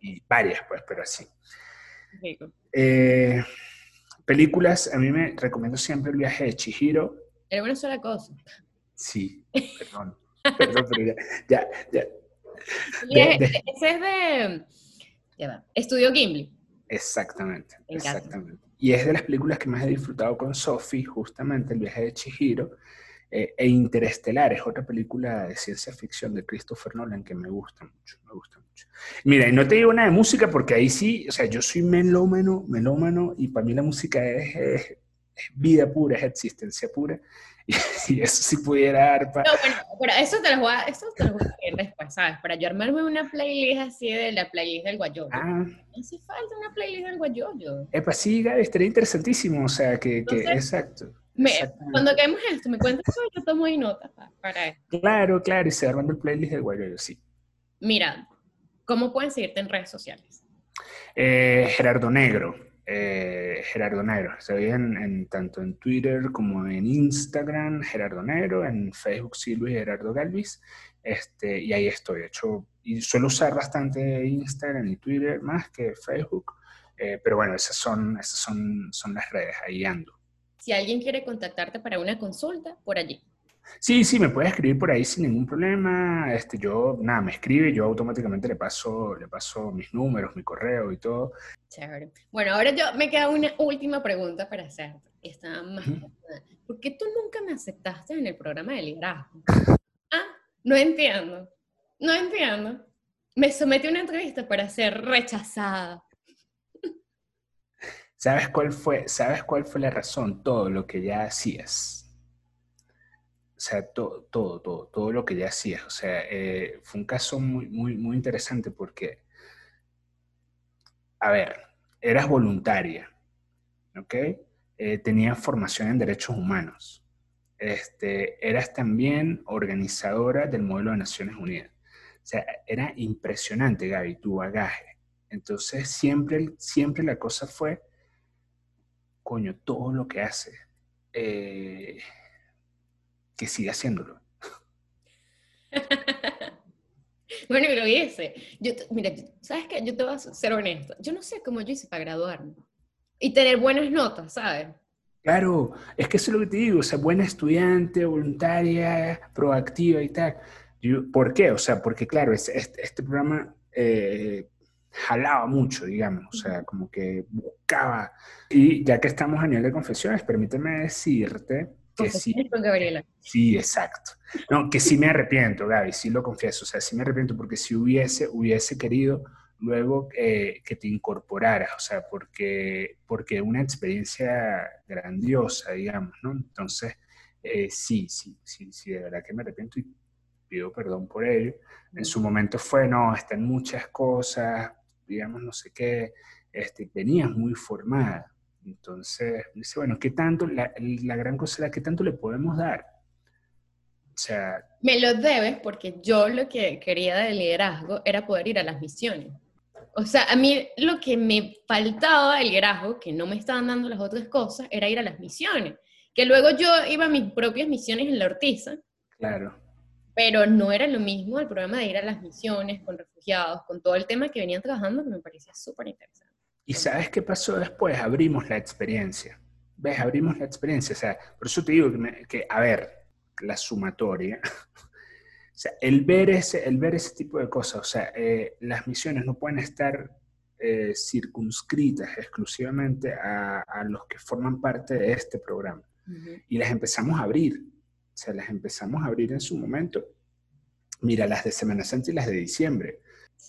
y varias, pues, pero así. Eh, películas, a mí me recomiendo siempre el viaje de Chihiro. Era una sola cosa. Sí, perdón. perdón, pero ya, ya. ese es de. Ya va. Estudio Gimli. Exactamente, exactamente. Y es de las películas que más he disfrutado con Sophie, justamente El viaje de Chihiro. Eh, e Interestelar es otra película de ciencia ficción de Christopher Nolan que me gusta mucho, me gusta mucho. Mira, y no te digo nada de música porque ahí sí, o sea, yo soy melómano, melómano, y para mí la música es, vida pura, es existencia pura. Y, eso sí pudiera dar para... No, bueno, pero eso te lo voy a, eso te lo voy a decir después, ¿sabes? Para yo armarme una playlist así de la playlist del guayoyo. Ah. No hace falta una playlist del guayoyo. Epa, sí, Gaby, estaría interesantísimo, o sea, que, que exacto cuando caemos esto, me cuentas yo tomo ahí notas para esto. Claro, claro, y se armando el playlist del Guayoyo, sí. Mira, ¿cómo pueden seguirte en redes sociales? Eh, Gerardo Negro. Eh, Gerardo Negro. Estoy en, tanto en Twitter como en Instagram, Gerardo Negro, en Facebook sí, Luis Gerardo Galvis. Este, y ahí estoy. De hecho, y suelo usar bastante Instagram y Twitter más que Facebook. Eh, pero bueno, esas son, esas son, son las redes, ahí ando si alguien quiere contactarte para una consulta, por allí. Sí, sí, me puede escribir por ahí sin ningún problema. Este, yo, nada, me escribe, yo automáticamente le paso, le paso mis números, mi correo y todo. Chévere. Bueno, ahora yo me queda una última pregunta para hacerte. Está más ¿Por qué tú nunca me aceptaste en el programa de liderazgo? Ah, no entiendo. No entiendo. Me sometí a una entrevista para ser rechazada. ¿Sabes cuál fue, ¿Sabes cuál fue la razón? Todo lo que ya hacías. O sea, todo, todo, todo, lo que ya hacías. O sea, eh, fue un caso muy, muy, muy interesante porque, a ver, eras voluntaria, ¿ok? Eh, tenías formación en derechos humanos. Este, eras también organizadora del modelo de Naciones Unidas. O sea, era impresionante, Gaby, tu bagaje. Entonces, siempre, siempre la cosa fue, coño, todo lo que hace, eh, que siga haciéndolo. bueno, y lo hice. Yo, mira, ¿sabes qué? Yo te voy a ser honesto. Yo no sé cómo yo hice para graduarme. Y tener buenas notas, ¿sabes? Claro, es que eso es lo que te digo, o sea, buena estudiante, voluntaria, proactiva y tal. ¿Por qué? O sea, porque claro, este, este, programa eh, jalaba mucho, digamos, o sea, como que buscaba. Y ya que estamos a nivel de confesiones, permíteme decirte que sí. con Gabriela. Sí, exacto. No, que sí me arrepiento, Gaby, sí lo confieso, o sea, sí me arrepiento porque si hubiese, hubiese querido luego eh, que te incorporaras, o sea, porque, porque una experiencia grandiosa, digamos, ¿no? Entonces, eh, sí, sí, sí, sí, de verdad que me arrepiento y pido perdón por ello. En su momento fue, no, están muchas cosas, digamos, no sé qué, este, venías muy formada. Entonces, dice, bueno, ¿qué tanto, la, la gran cosa es, ¿qué tanto le podemos dar? O sea... Me lo debes porque yo lo que quería del liderazgo era poder ir a las misiones. O sea, a mí lo que me faltaba del liderazgo, que no me estaban dando las otras cosas, era ir a las misiones. Que luego yo iba a mis propias misiones en la Ortiza. Claro pero no era lo mismo el programa de ir a las misiones con refugiados, con todo el tema que venían trabajando, que me parecía súper interesante. ¿Y sabes qué pasó después? Abrimos la experiencia. ¿Ves? Abrimos la experiencia. O sea, por eso te digo que, a ver, la sumatoria. o sea, el ver, ese, el ver ese tipo de cosas, o sea, eh, las misiones no pueden estar eh, circunscritas exclusivamente a, los que forman parte de este programa. Y las empezamos a abrir se las empezamos a abrir en su momento. Mira, las de Semana Santa y las de diciembre.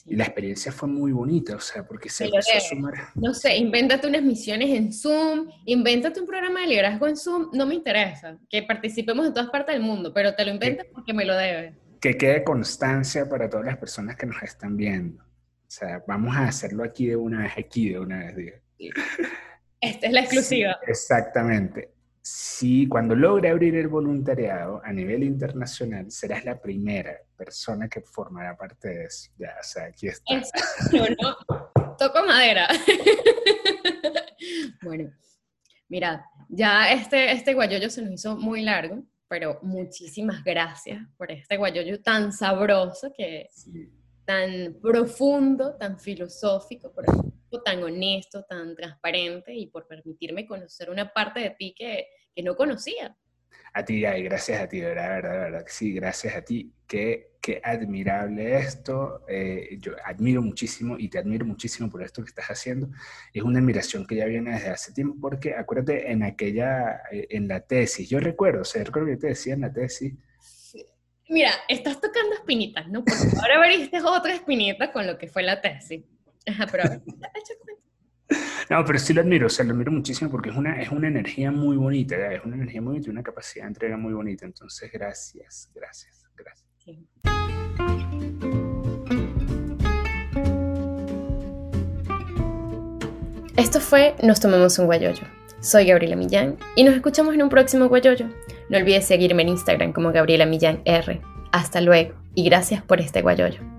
Y la experiencia fue muy bonita, o sea, porque se empezó a sumar. No sé, invéntate unas misiones en Zoom, invéntate un programa de liderazgo en Zoom, no me interesa, que participemos en todas partes del mundo, pero te lo inventas porque me lo debes. Que quede constancia para todas las personas que nos están viendo. O sea, vamos a hacerlo aquí de una vez, aquí de una vez, digo. Esta es la exclusiva. exactamente si cuando logre abrir el voluntariado a nivel internacional, serás la primera persona que formará parte de eso. Ya, o sea, aquí está. ¿no? Toco madera. bueno, mira, ya este, este guayoyo se nos hizo muy largo, pero muchísimas gracias por este guayoyo tan sabroso, que tan profundo, tan filosófico, por tan honesto, tan transparente y por permitirme conocer una parte de ti que, no conocía. A ti, ay, gracias a ti, de verdad, de verdad, de verdad, sí, gracias a ti. Qué, qué admirable esto. Eh, yo admiro muchísimo y te admiro muchísimo por esto que estás haciendo. Es una admiración que ya viene desde hace tiempo, porque acuérdate en aquella, eh, en la tesis, yo recuerdo, o sea, recuerdo que te decía en la tesis. Mira, estás tocando espinitas, ¿no? Porque ahora abriste otra espinita con lo que fue la tesis. Ajá, pero No, pero sí lo admiro, o sea, lo admiro muchísimo porque es una, es una energía muy bonita, es una energía muy bonita y una capacidad de entrega muy bonita. Entonces, gracias, gracias, gracias. Esto fue Nos Tomamos un Guayoyo. Soy Gabriela Millán y nos escuchamos en un próximo Guayoyo. No olvides seguirme en Instagram como Gabriela Millán R. Hasta luego y gracias por este Guayoyo.